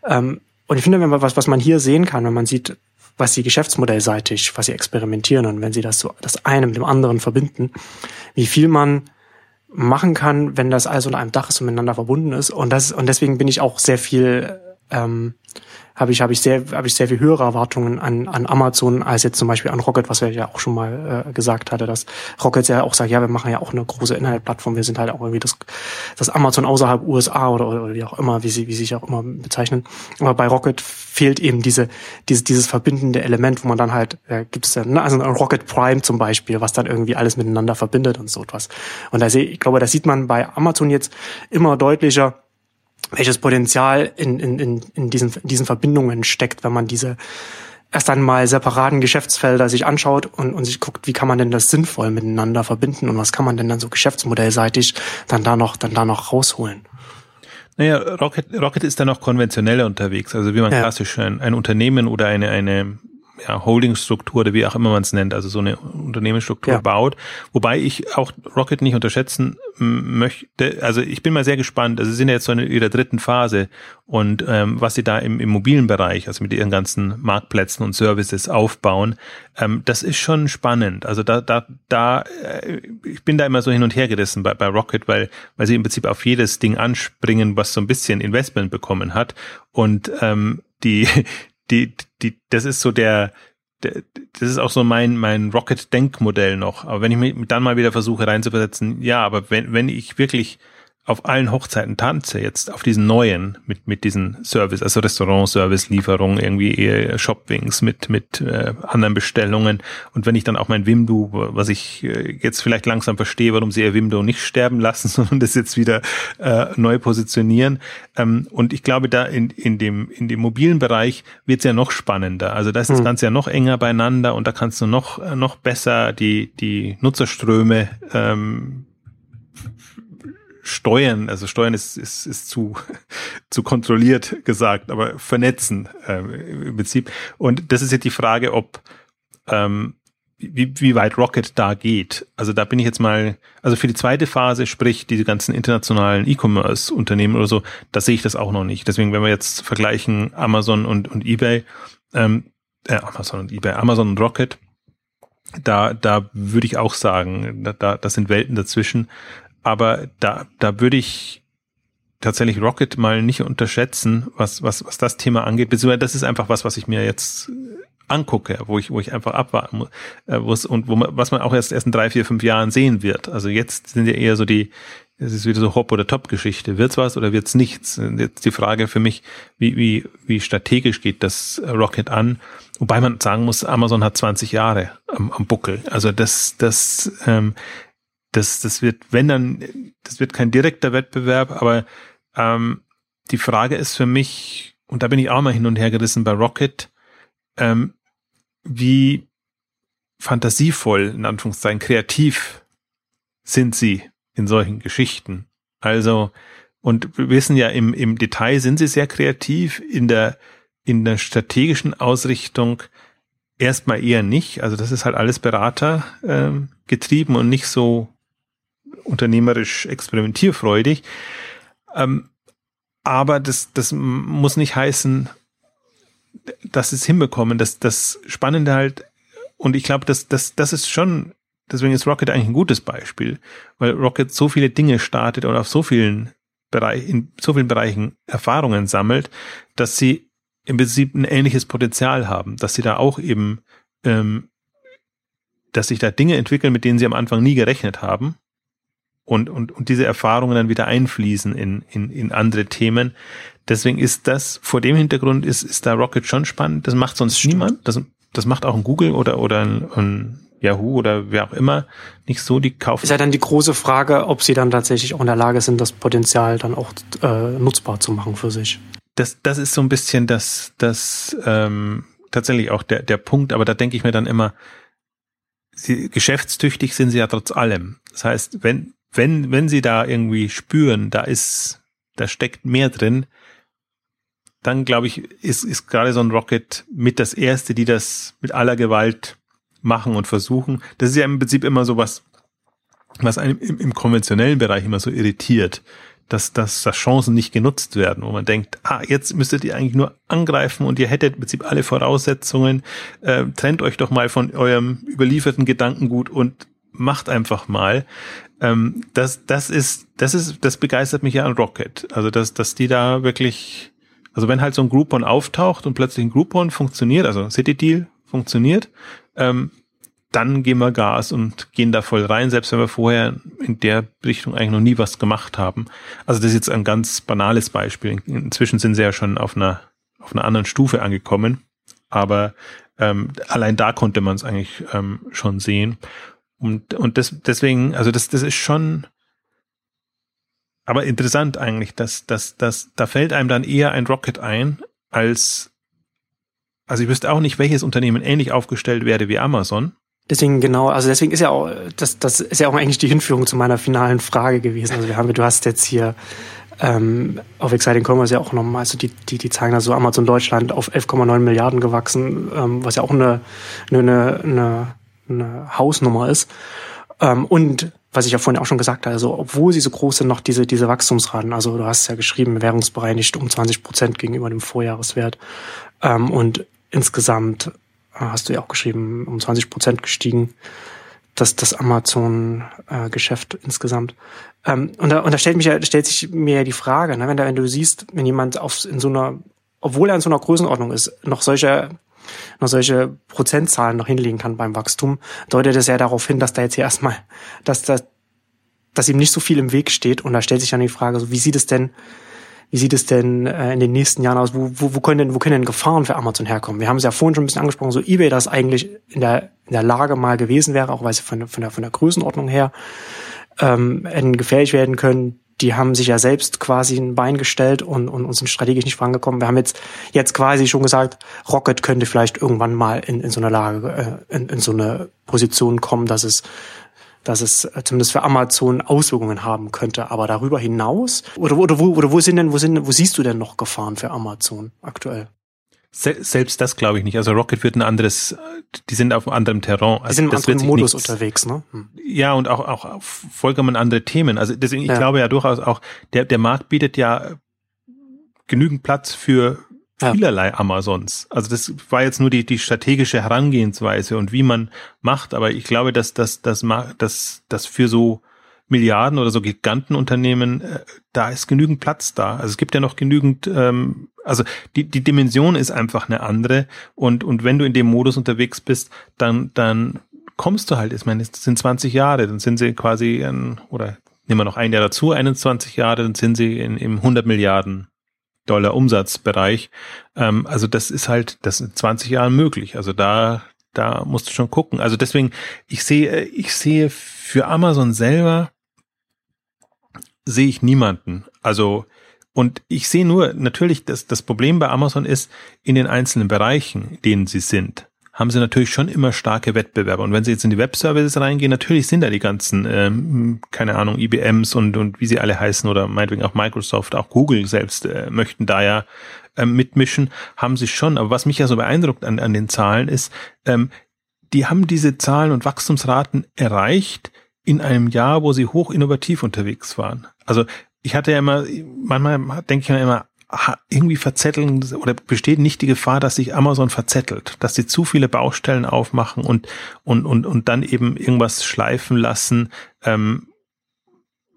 Ähm, und ich finde, wenn man was, was man hier sehen kann, wenn man sieht, was sie geschäftsmodellseitig, was sie experimentieren und wenn sie das so das eine mit dem anderen verbinden, wie viel man machen kann, wenn das alles unter einem Dach ist und miteinander verbunden ist. Und das und deswegen bin ich auch sehr viel ähm, habe ich, habe ich sehr, habe ich sehr viel höhere Erwartungen an, an Amazon als jetzt zum Beispiel an Rocket, was wir ja auch schon mal äh, gesagt hatte, dass Rocket ja auch sagt, ja, wir machen ja auch eine große Internetplattform, wir sind halt auch irgendwie das, das Amazon außerhalb USA oder, oder, wie auch immer, wie sie, wie sie sich auch immer bezeichnen. Aber bei Rocket fehlt eben diese, diese dieses verbindende Element, wo man dann halt, äh, gibt es ja, ne, also ein Rocket Prime zum Beispiel, was dann irgendwie alles miteinander verbindet und so etwas. Und da sehe ich glaube, das sieht man bei Amazon jetzt immer deutlicher, welches Potenzial in, in, in, in, diesen, in diesen Verbindungen steckt, wenn man diese erst einmal separaten Geschäftsfelder sich anschaut und, und sich guckt, wie kann man denn das sinnvoll miteinander verbinden und was kann man denn dann so geschäftsmodellseitig dann da noch, dann da noch rausholen. Naja, Rocket, Rocket ist da noch konventioneller unterwegs, also wie man ja. klassisch ein, ein Unternehmen oder eine, eine ja, Holdingstruktur oder wie auch immer man es nennt, also so eine Unternehmensstruktur ja. baut. Wobei ich auch Rocket nicht unterschätzen möchte. Also ich bin mal sehr gespannt. Also sie sind ja jetzt so in ihrer dritten Phase und ähm, was sie da im, im mobilen Bereich, also mit ihren ganzen Marktplätzen und Services aufbauen, ähm, das ist schon spannend. Also da, da, da, äh, ich bin da immer so hin und her gerissen bei, bei Rocket, weil, weil sie im Prinzip auf jedes Ding anspringen, was so ein bisschen Investment bekommen hat. Und ähm, die, die, die, das ist so der, der, das ist auch so mein, mein Rocket-Denkmodell noch. Aber wenn ich mich dann mal wieder versuche reinzuversetzen, ja, aber wenn, wenn ich wirklich auf allen Hochzeiten tanze, jetzt auf diesen neuen, mit, mit diesen Service, also Restaurant-Service, Lieferung, irgendwie Shopwings mit, mit äh, anderen Bestellungen. Und wenn ich dann auch mein Wimdu, was ich äh, jetzt vielleicht langsam verstehe, warum sie ihr Wimdu nicht sterben lassen, (laughs) sondern das jetzt wieder äh, neu positionieren. Ähm, und ich glaube, da in, in, dem, in dem mobilen Bereich wird es ja noch spannender. Also da ist das mhm. Ganze ja noch enger beieinander und da kannst du noch, noch besser die, die Nutzerströme ähm, steuern, also steuern ist, ist, ist zu, (laughs) zu kontrolliert gesagt, aber vernetzen äh, im Prinzip. Und das ist jetzt die Frage, ob ähm, wie, wie weit Rocket da geht. Also da bin ich jetzt mal, also für die zweite Phase, sprich diese ganzen internationalen E-Commerce-Unternehmen oder so, da sehe ich das auch noch nicht. Deswegen, wenn wir jetzt vergleichen Amazon und, und eBay, ähm, äh, Amazon und eBay, Amazon und Rocket, da, da würde ich auch sagen, da, da, das sind Welten dazwischen aber da, da würde ich tatsächlich Rocket mal nicht unterschätzen, was, was, was das Thema angeht. Beziehungsweise das ist einfach was, was ich mir jetzt angucke, wo ich, wo ich einfach abwarten muss, äh, es, und wo man, was man auch erst, erst in drei, vier, fünf Jahren sehen wird. Also jetzt sind ja eher so die, es ist wieder so Hop- oder Top-Geschichte. Wird's was oder wird's nichts? Jetzt die Frage für mich, wie, wie, wie strategisch geht das Rocket an? Wobei man sagen muss, Amazon hat 20 Jahre am, am Buckel. Also das, das, ähm, das, das wird, wenn dann, das wird kein direkter Wettbewerb, aber ähm, die Frage ist für mich, und da bin ich auch mal hin und her gerissen bei Rocket, ähm, wie fantasievoll, in Anführungszeichen, kreativ sind sie in solchen Geschichten. Also, und wir wissen ja, im, im Detail sind sie sehr kreativ, in der, in der strategischen Ausrichtung erstmal eher nicht. Also das ist halt alles Berater ähm, getrieben und nicht so unternehmerisch experimentierfreudig. Ähm, aber das, das muss nicht heißen, dass sie es hinbekommen. Das, das Spannende halt, und ich glaube, das, das, das ist schon, deswegen ist Rocket eigentlich ein gutes Beispiel, weil Rocket so viele Dinge startet und auf so vielen Bereichen, in so vielen Bereichen Erfahrungen sammelt, dass sie im Prinzip ein ähnliches Potenzial haben, dass sie da auch eben, ähm, dass sich da Dinge entwickeln, mit denen sie am Anfang nie gerechnet haben und, und, und diese Erfahrungen dann wieder einfließen in, in, in andere Themen. Deswegen ist das, vor dem Hintergrund ist, ist da Rocket schon spannend. Das macht sonst niemand. Das, das macht auch ein Google oder, oder ein, ein Yahoo oder wer auch immer nicht so, die kaufen. Ist ja dann die große Frage, ob sie dann tatsächlich auch in der Lage sind, das Potenzial dann auch äh, nutzbar zu machen für sich. Das, das ist so ein bisschen das, das ähm, tatsächlich auch der, der Punkt, aber da denke ich mir dann immer, sie, geschäftstüchtig sind sie ja trotz allem. Das heißt, wenn, wenn, wenn sie da irgendwie spüren, da ist, da steckt mehr drin, dann glaube ich, ist, ist gerade so ein Rocket mit das erste, die das mit aller Gewalt machen und versuchen. Das ist ja im Prinzip immer so was, was einem im, im konventionellen Bereich immer so irritiert, dass, dass, dass Chancen nicht genutzt werden, wo man denkt, ah, jetzt müsstet ihr eigentlich nur angreifen und ihr hättet im Prinzip alle Voraussetzungen, äh, trennt euch doch mal von eurem überlieferten Gedankengut und macht einfach mal ähm, das, das ist, das ist, das begeistert mich ja an Rocket. Also, dass, dass die da wirklich, also wenn halt so ein Groupon auftaucht und plötzlich ein Groupon funktioniert, also City Deal funktioniert, ähm, dann gehen wir Gas und gehen da voll rein, selbst wenn wir vorher in der Richtung eigentlich noch nie was gemacht haben. Also das ist jetzt ein ganz banales Beispiel. Inzwischen sind sie ja schon auf einer, auf einer anderen Stufe angekommen, aber ähm, allein da konnte man es eigentlich ähm, schon sehen. Und, und das, deswegen, also das, das ist schon, aber interessant eigentlich, dass, dass, dass, da fällt einem dann eher ein Rocket ein, als also ich wüsste auch nicht, welches Unternehmen ähnlich aufgestellt werde wie Amazon. Deswegen genau, also deswegen ist ja auch, das, das ist ja auch eigentlich die Hinführung zu meiner finalen Frage gewesen. Also wir haben, du hast jetzt hier ähm, auf Exciting Commerce ja auch nochmal, also die, die, die zeigen da so Amazon Deutschland auf 11,9 Milliarden gewachsen, ähm, was ja auch eine, eine, eine, eine Hausnummer ist. Ähm, und was ich ja vorhin auch schon gesagt habe, also obwohl sie so groß sind, noch diese, diese Wachstumsraten, also du hast ja geschrieben, währungsbereinigt um 20 Prozent gegenüber dem Vorjahreswert. Ähm, und insgesamt äh, hast du ja auch geschrieben, um 20 Prozent gestiegen, das, das Amazon-Geschäft äh, insgesamt. Ähm, und, da, und da stellt, mich ja, stellt sich mir ja die Frage, ne, wenn, da, wenn du siehst, wenn jemand auf, in so einer, obwohl er in so einer Größenordnung ist, noch solche noch solche Prozentzahlen noch hinlegen kann beim Wachstum, deutet es ja darauf hin, dass da jetzt hier erstmal, dass da, dass ihm nicht so viel im Weg steht. Und da stellt sich dann die Frage, so wie sieht es denn wie sieht es denn äh, in den nächsten Jahren aus? Wo, wo, wo, können denn, wo können denn Gefahren für Amazon herkommen? Wir haben es ja vorhin schon ein bisschen angesprochen, so eBay das eigentlich in der, in der Lage mal gewesen wäre, auch weil sie von, von, der, von der Größenordnung her ähm, gefährlich werden können. Die haben sich ja selbst quasi ein Bein gestellt und, und, und sind strategisch nicht vorangekommen. Wir haben jetzt, jetzt quasi schon gesagt, Rocket könnte vielleicht irgendwann mal in, in so eine Lage, äh, in, in so eine Position kommen, dass es dass es äh, zumindest für Amazon Auswirkungen haben könnte. Aber darüber hinaus, oder, oder, wo, oder wo sind denn, wo sind, wo siehst du denn noch Gefahren für Amazon aktuell? Selbst das glaube ich nicht. Also Rocket wird ein anderes, die sind auf einem anderen Terrain. Also die sind im anderen Modus nichts, unterwegs, ne? Hm. Ja, und auch, auch vollkommen andere Themen. Also deswegen, ich ja. glaube ja durchaus auch, der, der Markt bietet ja genügend Platz für vielerlei Amazons. Also das war jetzt nur die, die strategische Herangehensweise und wie man macht, aber ich glaube, dass das, das, das, das für so Milliarden oder so Gigantenunternehmen, äh, da ist genügend Platz da. Also es gibt ja noch genügend, ähm, also die, die Dimension ist einfach eine andere und, und wenn du in dem Modus unterwegs bist, dann, dann kommst du halt, ich meine, es sind 20 Jahre, dann sind sie quasi, ein, oder nehmen wir noch ein Jahr dazu, 21 Jahre, dann sind sie in, im 100 Milliarden Dollar Umsatzbereich. Ähm, also das ist halt, das in 20 Jahren möglich. Also da, da musst du schon gucken. Also deswegen, ich sehe, ich sehe für Amazon selber sehe ich niemanden. Also und ich sehe nur natürlich, dass das Problem bei Amazon ist in den einzelnen Bereichen, denen sie sind haben sie natürlich schon immer starke Wettbewerber. Und wenn sie jetzt in die Web-Services reingehen, natürlich sind da die ganzen, ähm, keine Ahnung, IBMs und, und wie sie alle heißen oder meinetwegen auch Microsoft, auch Google selbst äh, möchten da ja ähm, mitmischen, haben sie schon. Aber was mich ja so beeindruckt an, an den Zahlen ist, ähm, die haben diese Zahlen und Wachstumsraten erreicht in einem Jahr, wo sie hoch innovativ unterwegs waren. Also ich hatte ja immer, manchmal denke ich mir immer, irgendwie verzetteln oder besteht nicht die Gefahr, dass sich Amazon verzettelt, dass sie zu viele Baustellen aufmachen und und und und dann eben irgendwas schleifen lassen, ähm,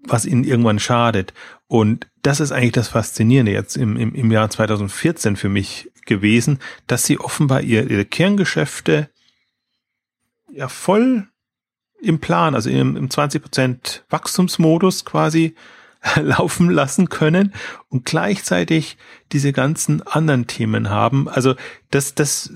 was ihnen irgendwann schadet. Und das ist eigentlich das Faszinierende jetzt im, im, im Jahr 2014 für mich gewesen, dass sie offenbar ihr, ihre Kerngeschäfte ja voll im Plan, also im, im 20% Wachstumsmodus quasi (laughs) laufen lassen können und gleichzeitig diese ganzen anderen Themen haben. Also das, das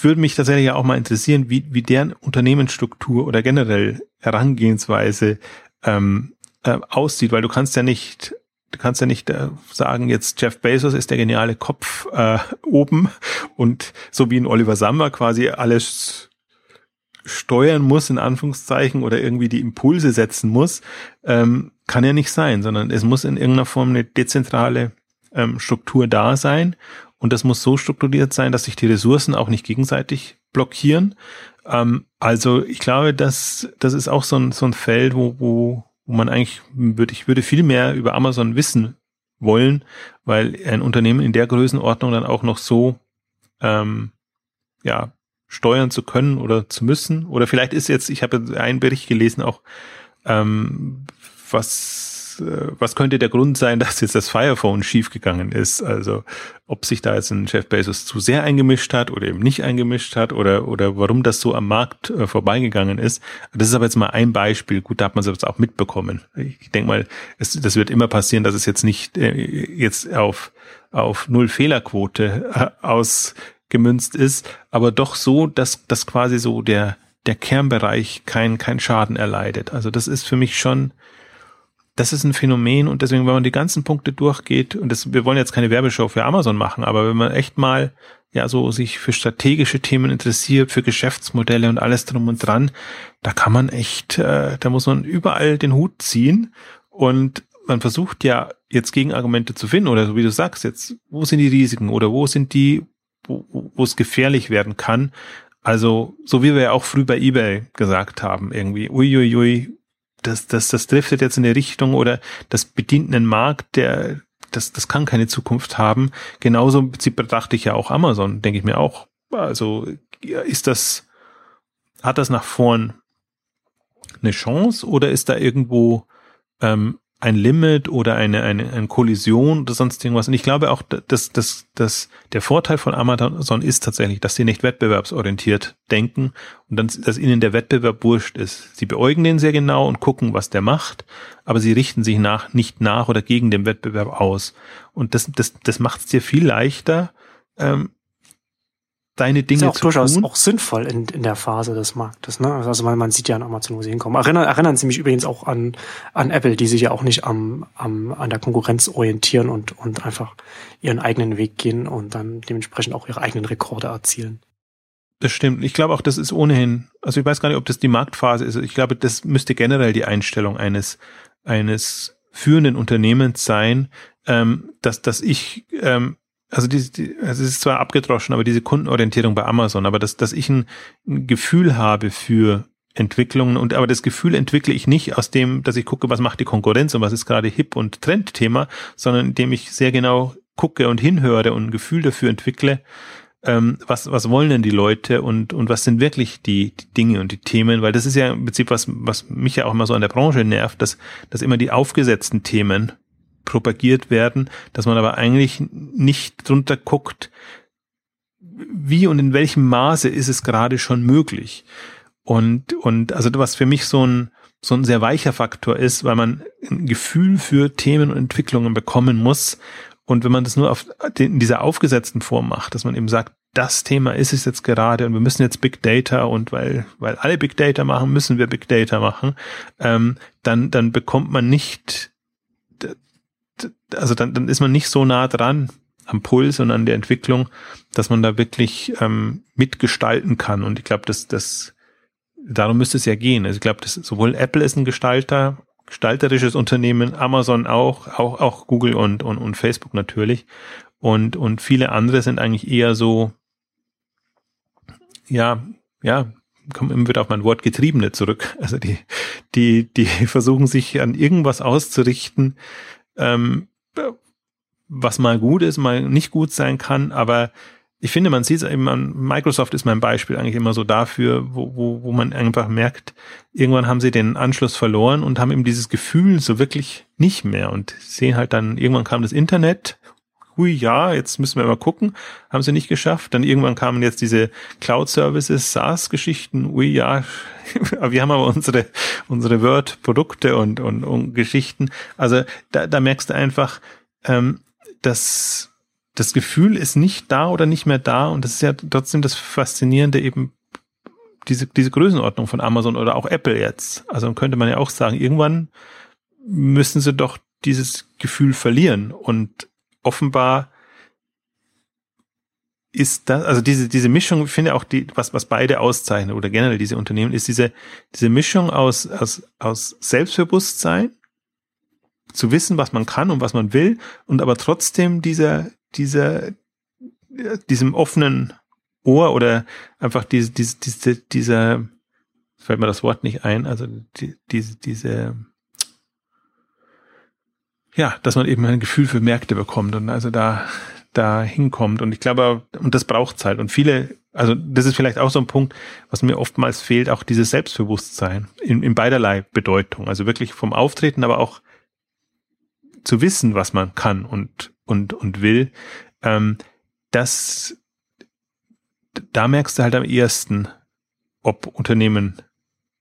würde mich tatsächlich ja auch mal interessieren, wie, wie deren Unternehmensstruktur oder generell Herangehensweise ähm, äh, aussieht, weil du kannst ja nicht du kannst ja nicht äh, sagen, jetzt Jeff Bezos ist der geniale Kopf äh, oben und so wie ein Oliver Samba quasi alles steuern muss, in Anführungszeichen, oder irgendwie die Impulse setzen muss, ähm, kann ja nicht sein, sondern es muss in irgendeiner Form eine dezentrale ähm, Struktur da sein. Und das muss so strukturiert sein, dass sich die Ressourcen auch nicht gegenseitig blockieren. Ähm, also ich glaube, dass das ist auch so ein, so ein Feld, wo, wo, wo man eigentlich würde, ich würde viel mehr über Amazon wissen wollen, weil ein Unternehmen in der Größenordnung dann auch noch so ähm, ja steuern zu können oder zu müssen. Oder vielleicht ist jetzt, ich habe einen Bericht gelesen, auch ähm, was, äh, was könnte der Grund sein, (laughs) dass jetzt das Firephone schiefgegangen ist? Also ob sich da jetzt ein Jeff Bezos zu sehr eingemischt hat oder eben nicht eingemischt hat oder, oder warum das so am Markt äh, vorbeigegangen ist. Das ist aber jetzt mal ein Beispiel. Gut, da hat man es auch mitbekommen. Ich denke mal, es, das wird immer passieren, dass es jetzt nicht äh, jetzt auf, auf Null Fehlerquote äh, aus gemünzt ist, aber doch so, dass, dass quasi so der, der Kernbereich kein, kein Schaden erleidet. Also das ist für mich schon, das ist ein Phänomen und deswegen, wenn man die ganzen Punkte durchgeht, und das, wir wollen jetzt keine Werbeshow für Amazon machen, aber wenn man echt mal ja so sich für strategische Themen interessiert, für Geschäftsmodelle und alles drum und dran, da kann man echt, äh, da muss man überall den Hut ziehen und man versucht ja jetzt Gegenargumente zu finden oder so wie du sagst jetzt, wo sind die Risiken oder wo sind die, wo, wo es gefährlich werden kann. Also so wie wir ja auch früh bei eBay gesagt haben, irgendwie, uiuiui, das, das, das driftet jetzt in die Richtung oder das bedient einen Markt, der, das, das kann keine Zukunft haben. Genauso betrachte ich ja auch Amazon, denke ich mir auch. Also ist das, hat das nach vorn eine Chance oder ist da irgendwo ähm, ein Limit oder eine, eine, eine Kollision oder sonst irgendwas. Und ich glaube auch, dass, dass, dass der Vorteil von Amazon ist tatsächlich, dass sie nicht wettbewerbsorientiert denken und dann, dass ihnen der Wettbewerb wurscht ist. Sie beäugen den sehr genau und gucken, was der macht, aber sie richten sich nach, nicht nach oder gegen den Wettbewerb aus. Und das, das, das macht es dir viel leichter, ähm, deine Dinge ist ja auch zu durchaus tun. auch sinnvoll in, in der Phase des Marktes. Ne? Also man, man sieht ja an Amazon, wo sie hinkommen. Erinnern, erinnern Sie mich übrigens auch an, an Apple, die sich ja auch nicht am, am, an der Konkurrenz orientieren und, und einfach ihren eigenen Weg gehen und dann dementsprechend auch ihre eigenen Rekorde erzielen. Das stimmt. Ich glaube auch, das ist ohnehin, also ich weiß gar nicht, ob das die Marktphase ist. Ich glaube, das müsste generell die Einstellung eines, eines führenden Unternehmens sein, ähm, dass, dass ich ähm, also, die, die, also es ist zwar abgedroschen, aber diese Kundenorientierung bei Amazon, aber dass, dass ich ein, ein Gefühl habe für Entwicklungen und aber das Gefühl entwickle ich nicht aus dem, dass ich gucke, was macht die Konkurrenz und was ist gerade hip und Trendthema, sondern indem ich sehr genau gucke und hinhöre und ein Gefühl dafür entwickle, ähm, was, was wollen denn die Leute und, und was sind wirklich die, die Dinge und die Themen, weil das ist ja im Prinzip was, was mich ja auch immer so an der Branche nervt, dass, dass immer die aufgesetzten Themen propagiert werden, dass man aber eigentlich nicht drunter guckt, wie und in welchem Maße ist es gerade schon möglich. Und, und also was für mich so ein, so ein sehr weicher Faktor ist, weil man ein Gefühl für Themen und Entwicklungen bekommen muss. Und wenn man das nur auf in dieser aufgesetzten Form macht, dass man eben sagt, das Thema ist es jetzt gerade und wir müssen jetzt Big Data und weil, weil alle Big Data machen, müssen wir Big Data machen, ähm, dann, dann bekommt man nicht also dann, dann ist man nicht so nah dran am Puls und an der Entwicklung, dass man da wirklich ähm, mitgestalten kann. Und ich glaube, dass das darum müsste es ja gehen. Also ich glaube, dass sowohl Apple ist ein Gestalter, gestalterisches Unternehmen, Amazon auch, auch, auch Google und, und, und Facebook natürlich. Und, und viele andere sind eigentlich eher so, ja, ja, kommen immer wieder auf mein Wort Getriebene zurück. Also die, die, die (laughs) versuchen sich an irgendwas auszurichten, ähm, was mal gut ist, mal nicht gut sein kann, aber ich finde, man sieht es eben an, Microsoft ist mein Beispiel eigentlich immer so dafür, wo, wo, wo man einfach merkt, irgendwann haben sie den Anschluss verloren und haben eben dieses Gefühl so wirklich nicht mehr und sehen halt dann, irgendwann kam das Internet, hui, ja, jetzt müssen wir mal gucken, haben sie nicht geschafft, dann irgendwann kamen jetzt diese Cloud-Services, SaaS-Geschichten, hui, ja, (laughs) wir haben aber unsere, unsere Word-Produkte und, und, und Geschichten, also da, da merkst du einfach, ähm, dass das Gefühl ist nicht da oder nicht mehr da. Und das ist ja trotzdem das Faszinierende eben diese, diese Größenordnung von Amazon oder auch Apple jetzt. Also könnte man ja auch sagen, irgendwann müssen sie doch dieses Gefühl verlieren. Und offenbar ist das, also diese, diese Mischung, ich finde auch die, was, was beide auszeichnet oder generell diese Unternehmen, ist diese, diese Mischung aus, aus, aus Selbstbewusstsein zu wissen, was man kann und was man will und aber trotzdem dieser, dieser, diesem offenen Ohr oder einfach diese, diese, diese, dieser, fällt mir das Wort nicht ein, also die, diese, diese, ja, dass man eben ein Gefühl für Märkte bekommt und also da, da hinkommt. Und ich glaube, und das braucht Zeit. Und viele, also das ist vielleicht auch so ein Punkt, was mir oftmals fehlt, auch dieses Selbstbewusstsein in, in beiderlei Bedeutung. Also wirklich vom Auftreten, aber auch zu wissen, was man kann und, und, und will, ähm, das, da merkst du halt am ehesten, ob Unternehmen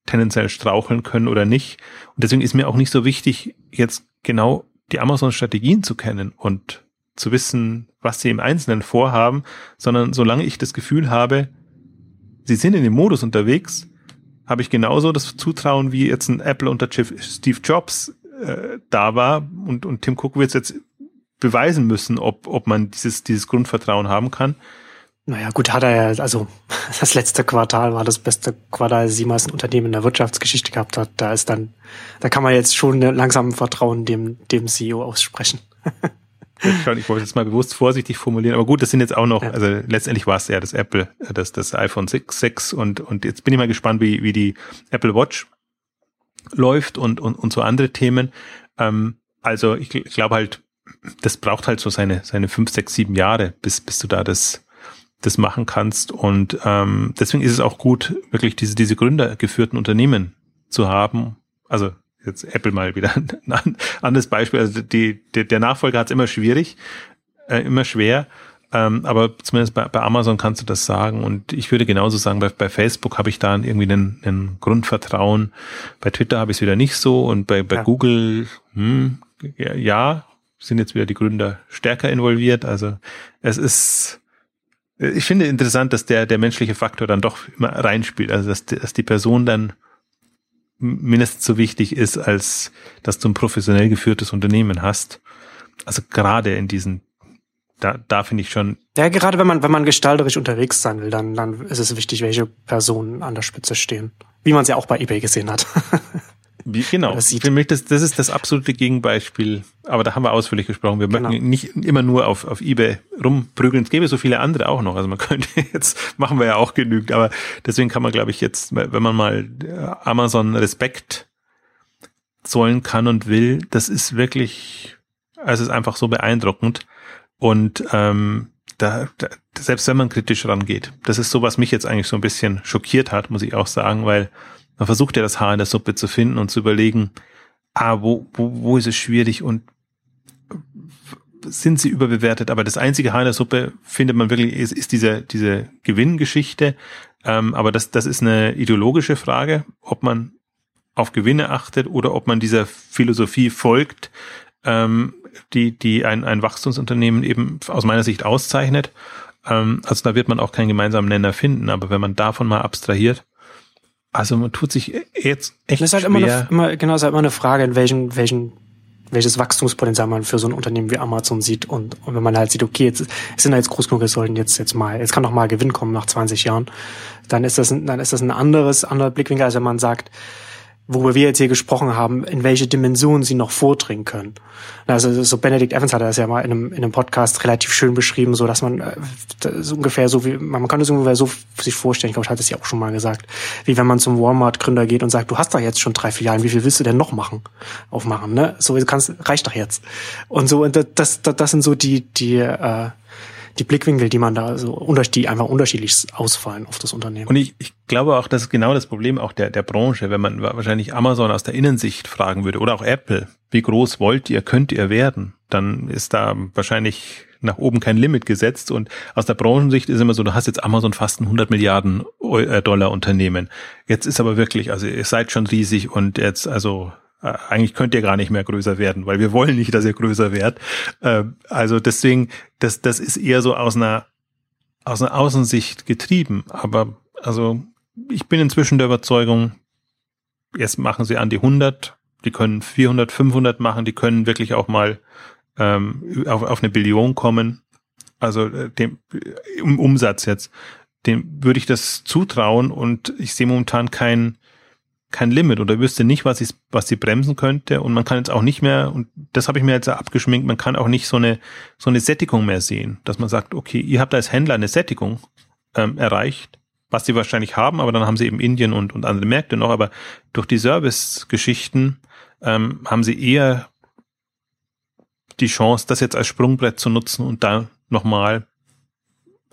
tendenziell straucheln können oder nicht. Und deswegen ist mir auch nicht so wichtig, jetzt genau die Amazon-Strategien zu kennen und zu wissen, was sie im Einzelnen vorhaben, sondern solange ich das Gefühl habe, sie sind in dem Modus unterwegs, habe ich genauso das Zutrauen wie jetzt ein Apple unter Steve Jobs äh, da war und, und Tim Cook wird jetzt beweisen müssen, ob, ob man dieses, dieses Grundvertrauen haben kann. Naja, gut, hat er ja, also (laughs) das letzte Quartal war das beste Quartal, das jemals ein Unternehmen in der Wirtschaftsgeschichte gehabt hat. Da ist dann, da kann man jetzt schon langsam Vertrauen dem, dem CEO aussprechen. (laughs) ich wollte jetzt mal bewusst vorsichtig formulieren, aber gut, das sind jetzt auch noch, ja. also letztendlich war es ja das Apple, das, das iPhone 6, 6 und, und jetzt bin ich mal gespannt, wie, wie die Apple Watch läuft und, und, und so andere Themen. Ähm, also ich, ich glaube halt, das braucht halt so seine, seine fünf, sechs, sieben Jahre, bis, bis du da das, das machen kannst. Und ähm, deswegen ist es auch gut, wirklich diese, diese gründergeführten Unternehmen zu haben. Also jetzt Apple mal wieder (laughs) ein anderes Beispiel. Also die, die der Nachfolger hat es immer schwierig, äh, immer schwer. Ähm, aber zumindest bei, bei Amazon kannst du das sagen. Und ich würde genauso sagen, bei, bei Facebook habe ich da irgendwie einen, einen Grundvertrauen. Bei Twitter habe ich es wieder nicht so. Und bei, bei ja. Google, hm, ja, ja, sind jetzt wieder die Gründer stärker involviert. Also es ist, ich finde interessant, dass der, der menschliche Faktor dann doch immer reinspielt. Also dass, dass die Person dann mindestens so wichtig ist, als dass du ein professionell geführtes Unternehmen hast. Also gerade in diesen, da, da finde ich schon. Ja, gerade wenn man, wenn man gestalterisch unterwegs sein will, dann, dann ist es wichtig, welche Personen an der Spitze stehen. Wie man es ja auch bei eBay gesehen hat. (laughs) Wie, genau. Das, Für mich, das, das ist das absolute Gegenbeispiel. Aber da haben wir ausführlich gesprochen. Wir genau. möchten nicht immer nur auf, auf eBay rumprügeln. Es gäbe so viele andere auch noch. Also man (laughs) könnte jetzt, machen wir ja auch genügend. Aber deswegen kann man, glaube ich, jetzt, wenn man mal äh, Amazon Respekt zollen kann und will, das ist wirklich, also es ist einfach so beeindruckend. Und ähm, da, da, selbst wenn man kritisch rangeht, das ist so, was mich jetzt eigentlich so ein bisschen schockiert hat, muss ich auch sagen, weil man versucht ja das Haar in der Suppe zu finden und zu überlegen, ah, wo, wo, wo ist es schwierig und sind sie überbewertet? Aber das einzige Haar in der Suppe findet man wirklich ist, ist diese, diese Gewinngeschichte. Ähm, aber das, das ist eine ideologische Frage, ob man auf Gewinne achtet oder ob man dieser Philosophie folgt, ähm, die, die ein, ein Wachstumsunternehmen eben aus meiner Sicht auszeichnet. Ähm, also da wird man auch keinen gemeinsamen Nenner finden. Aber wenn man davon mal abstrahiert, also man tut sich jetzt echt das ist halt schwer. Immer, eine, immer genau, es ist halt immer eine Frage, in welchen, welchen, welches Wachstumspotenzial man für so ein Unternehmen wie Amazon sieht und, und wenn man halt sieht, okay, jetzt sind da jetzt groß genug, es sollten jetzt jetzt mal, jetzt kann doch mal Gewinn kommen nach 20 Jahren, dann ist das, ein, dann ist das ein anderes, anderer Blickwinkel, als wenn man sagt, worüber wir jetzt hier gesprochen haben, in welche Dimensionen sie noch vordringen können. Also so Benedict Evans hat das ja mal in einem, in einem Podcast relativ schön beschrieben, so dass man äh, so ungefähr so wie man kann es ungefähr so sich vorstellen. Ich glaube, ich hatte es ja auch schon mal gesagt, wie wenn man zum Walmart-Gründer geht und sagt, du hast doch jetzt schon drei Filialen, wie viel willst du denn noch machen, aufmachen? Ne, so kannst reicht doch jetzt. Und so und das, das, das sind so die die äh, die Blickwinkel, die man da so die einfach unterschiedlich ausfallen auf das Unternehmen. Und ich, ich glaube auch, das ist genau das Problem auch der, der Branche, wenn man wahrscheinlich Amazon aus der Innensicht fragen würde oder auch Apple, wie groß wollt ihr, könnt ihr werden? Dann ist da wahrscheinlich nach oben kein Limit gesetzt und aus der Branchensicht ist immer so, du hast jetzt Amazon fast ein 100 Milliarden äh, Dollar Unternehmen. Jetzt ist aber wirklich, also ihr seid schon riesig und jetzt, also eigentlich könnt ihr gar nicht mehr größer werden, weil wir wollen nicht, dass ihr größer werdet. Äh, also deswegen, das, das ist eher so aus einer, aus einer Außensicht getrieben. Aber also ich bin inzwischen der Überzeugung, jetzt machen sie an die 100, die können 400, 500 machen, die können wirklich auch mal ähm, auf, auf eine Billion kommen. Also äh, dem im Umsatz jetzt, dem würde ich das zutrauen und ich sehe momentan kein kein Limit oder wüsste nicht, was, ich, was sie bremsen könnte und man kann jetzt auch nicht mehr, und das habe ich mir jetzt abgeschminkt, man kann auch nicht so eine, so eine Sättigung mehr sehen, dass man sagt, okay, ihr habt als Händler eine Sättigung ähm, erreicht, was sie wahrscheinlich haben, aber dann haben sie eben Indien und, und andere Märkte noch, aber durch die Service-Geschichten ähm, haben sie eher die Chance, das jetzt als Sprungbrett zu nutzen und da nochmal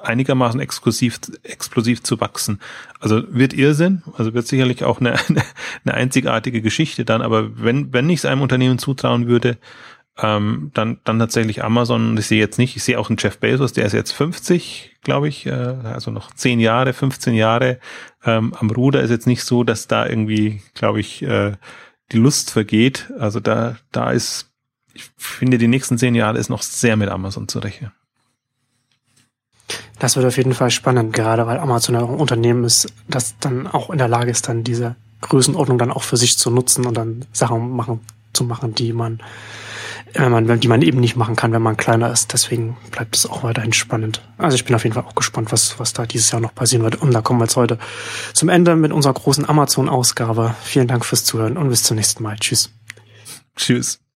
einigermaßen exklusiv, explosiv zu wachsen. Also wird Irrsinn, also wird sicherlich auch eine, (laughs) eine, eine einzigartige Geschichte dann, aber wenn, wenn ich es einem Unternehmen zutrauen würde, ähm, dann, dann tatsächlich Amazon. Ich sehe jetzt nicht, ich sehe auch einen Jeff Bezos, der ist jetzt 50, glaube ich, äh, also noch 10 Jahre, 15 Jahre ähm, am Ruder. Ist jetzt nicht so, dass da irgendwie, glaube ich, äh, die Lust vergeht. Also da, da ist, ich finde, die nächsten 10 Jahre ist noch sehr mit Amazon zu rechnen. Das wird auf jeden Fall spannend, gerade weil Amazon ein Unternehmen ist, das dann auch in der Lage ist, dann diese Größenordnung dann auch für sich zu nutzen und dann Sachen machen zu machen, die man, wenn man, die man eben nicht machen kann, wenn man kleiner ist. Deswegen bleibt es auch weiterhin spannend. Also ich bin auf jeden Fall auch gespannt, was, was da dieses Jahr noch passieren wird. Und da kommen wir jetzt heute zum Ende mit unserer großen Amazon-Ausgabe. Vielen Dank fürs Zuhören und bis zum nächsten Mal. Tschüss. Tschüss.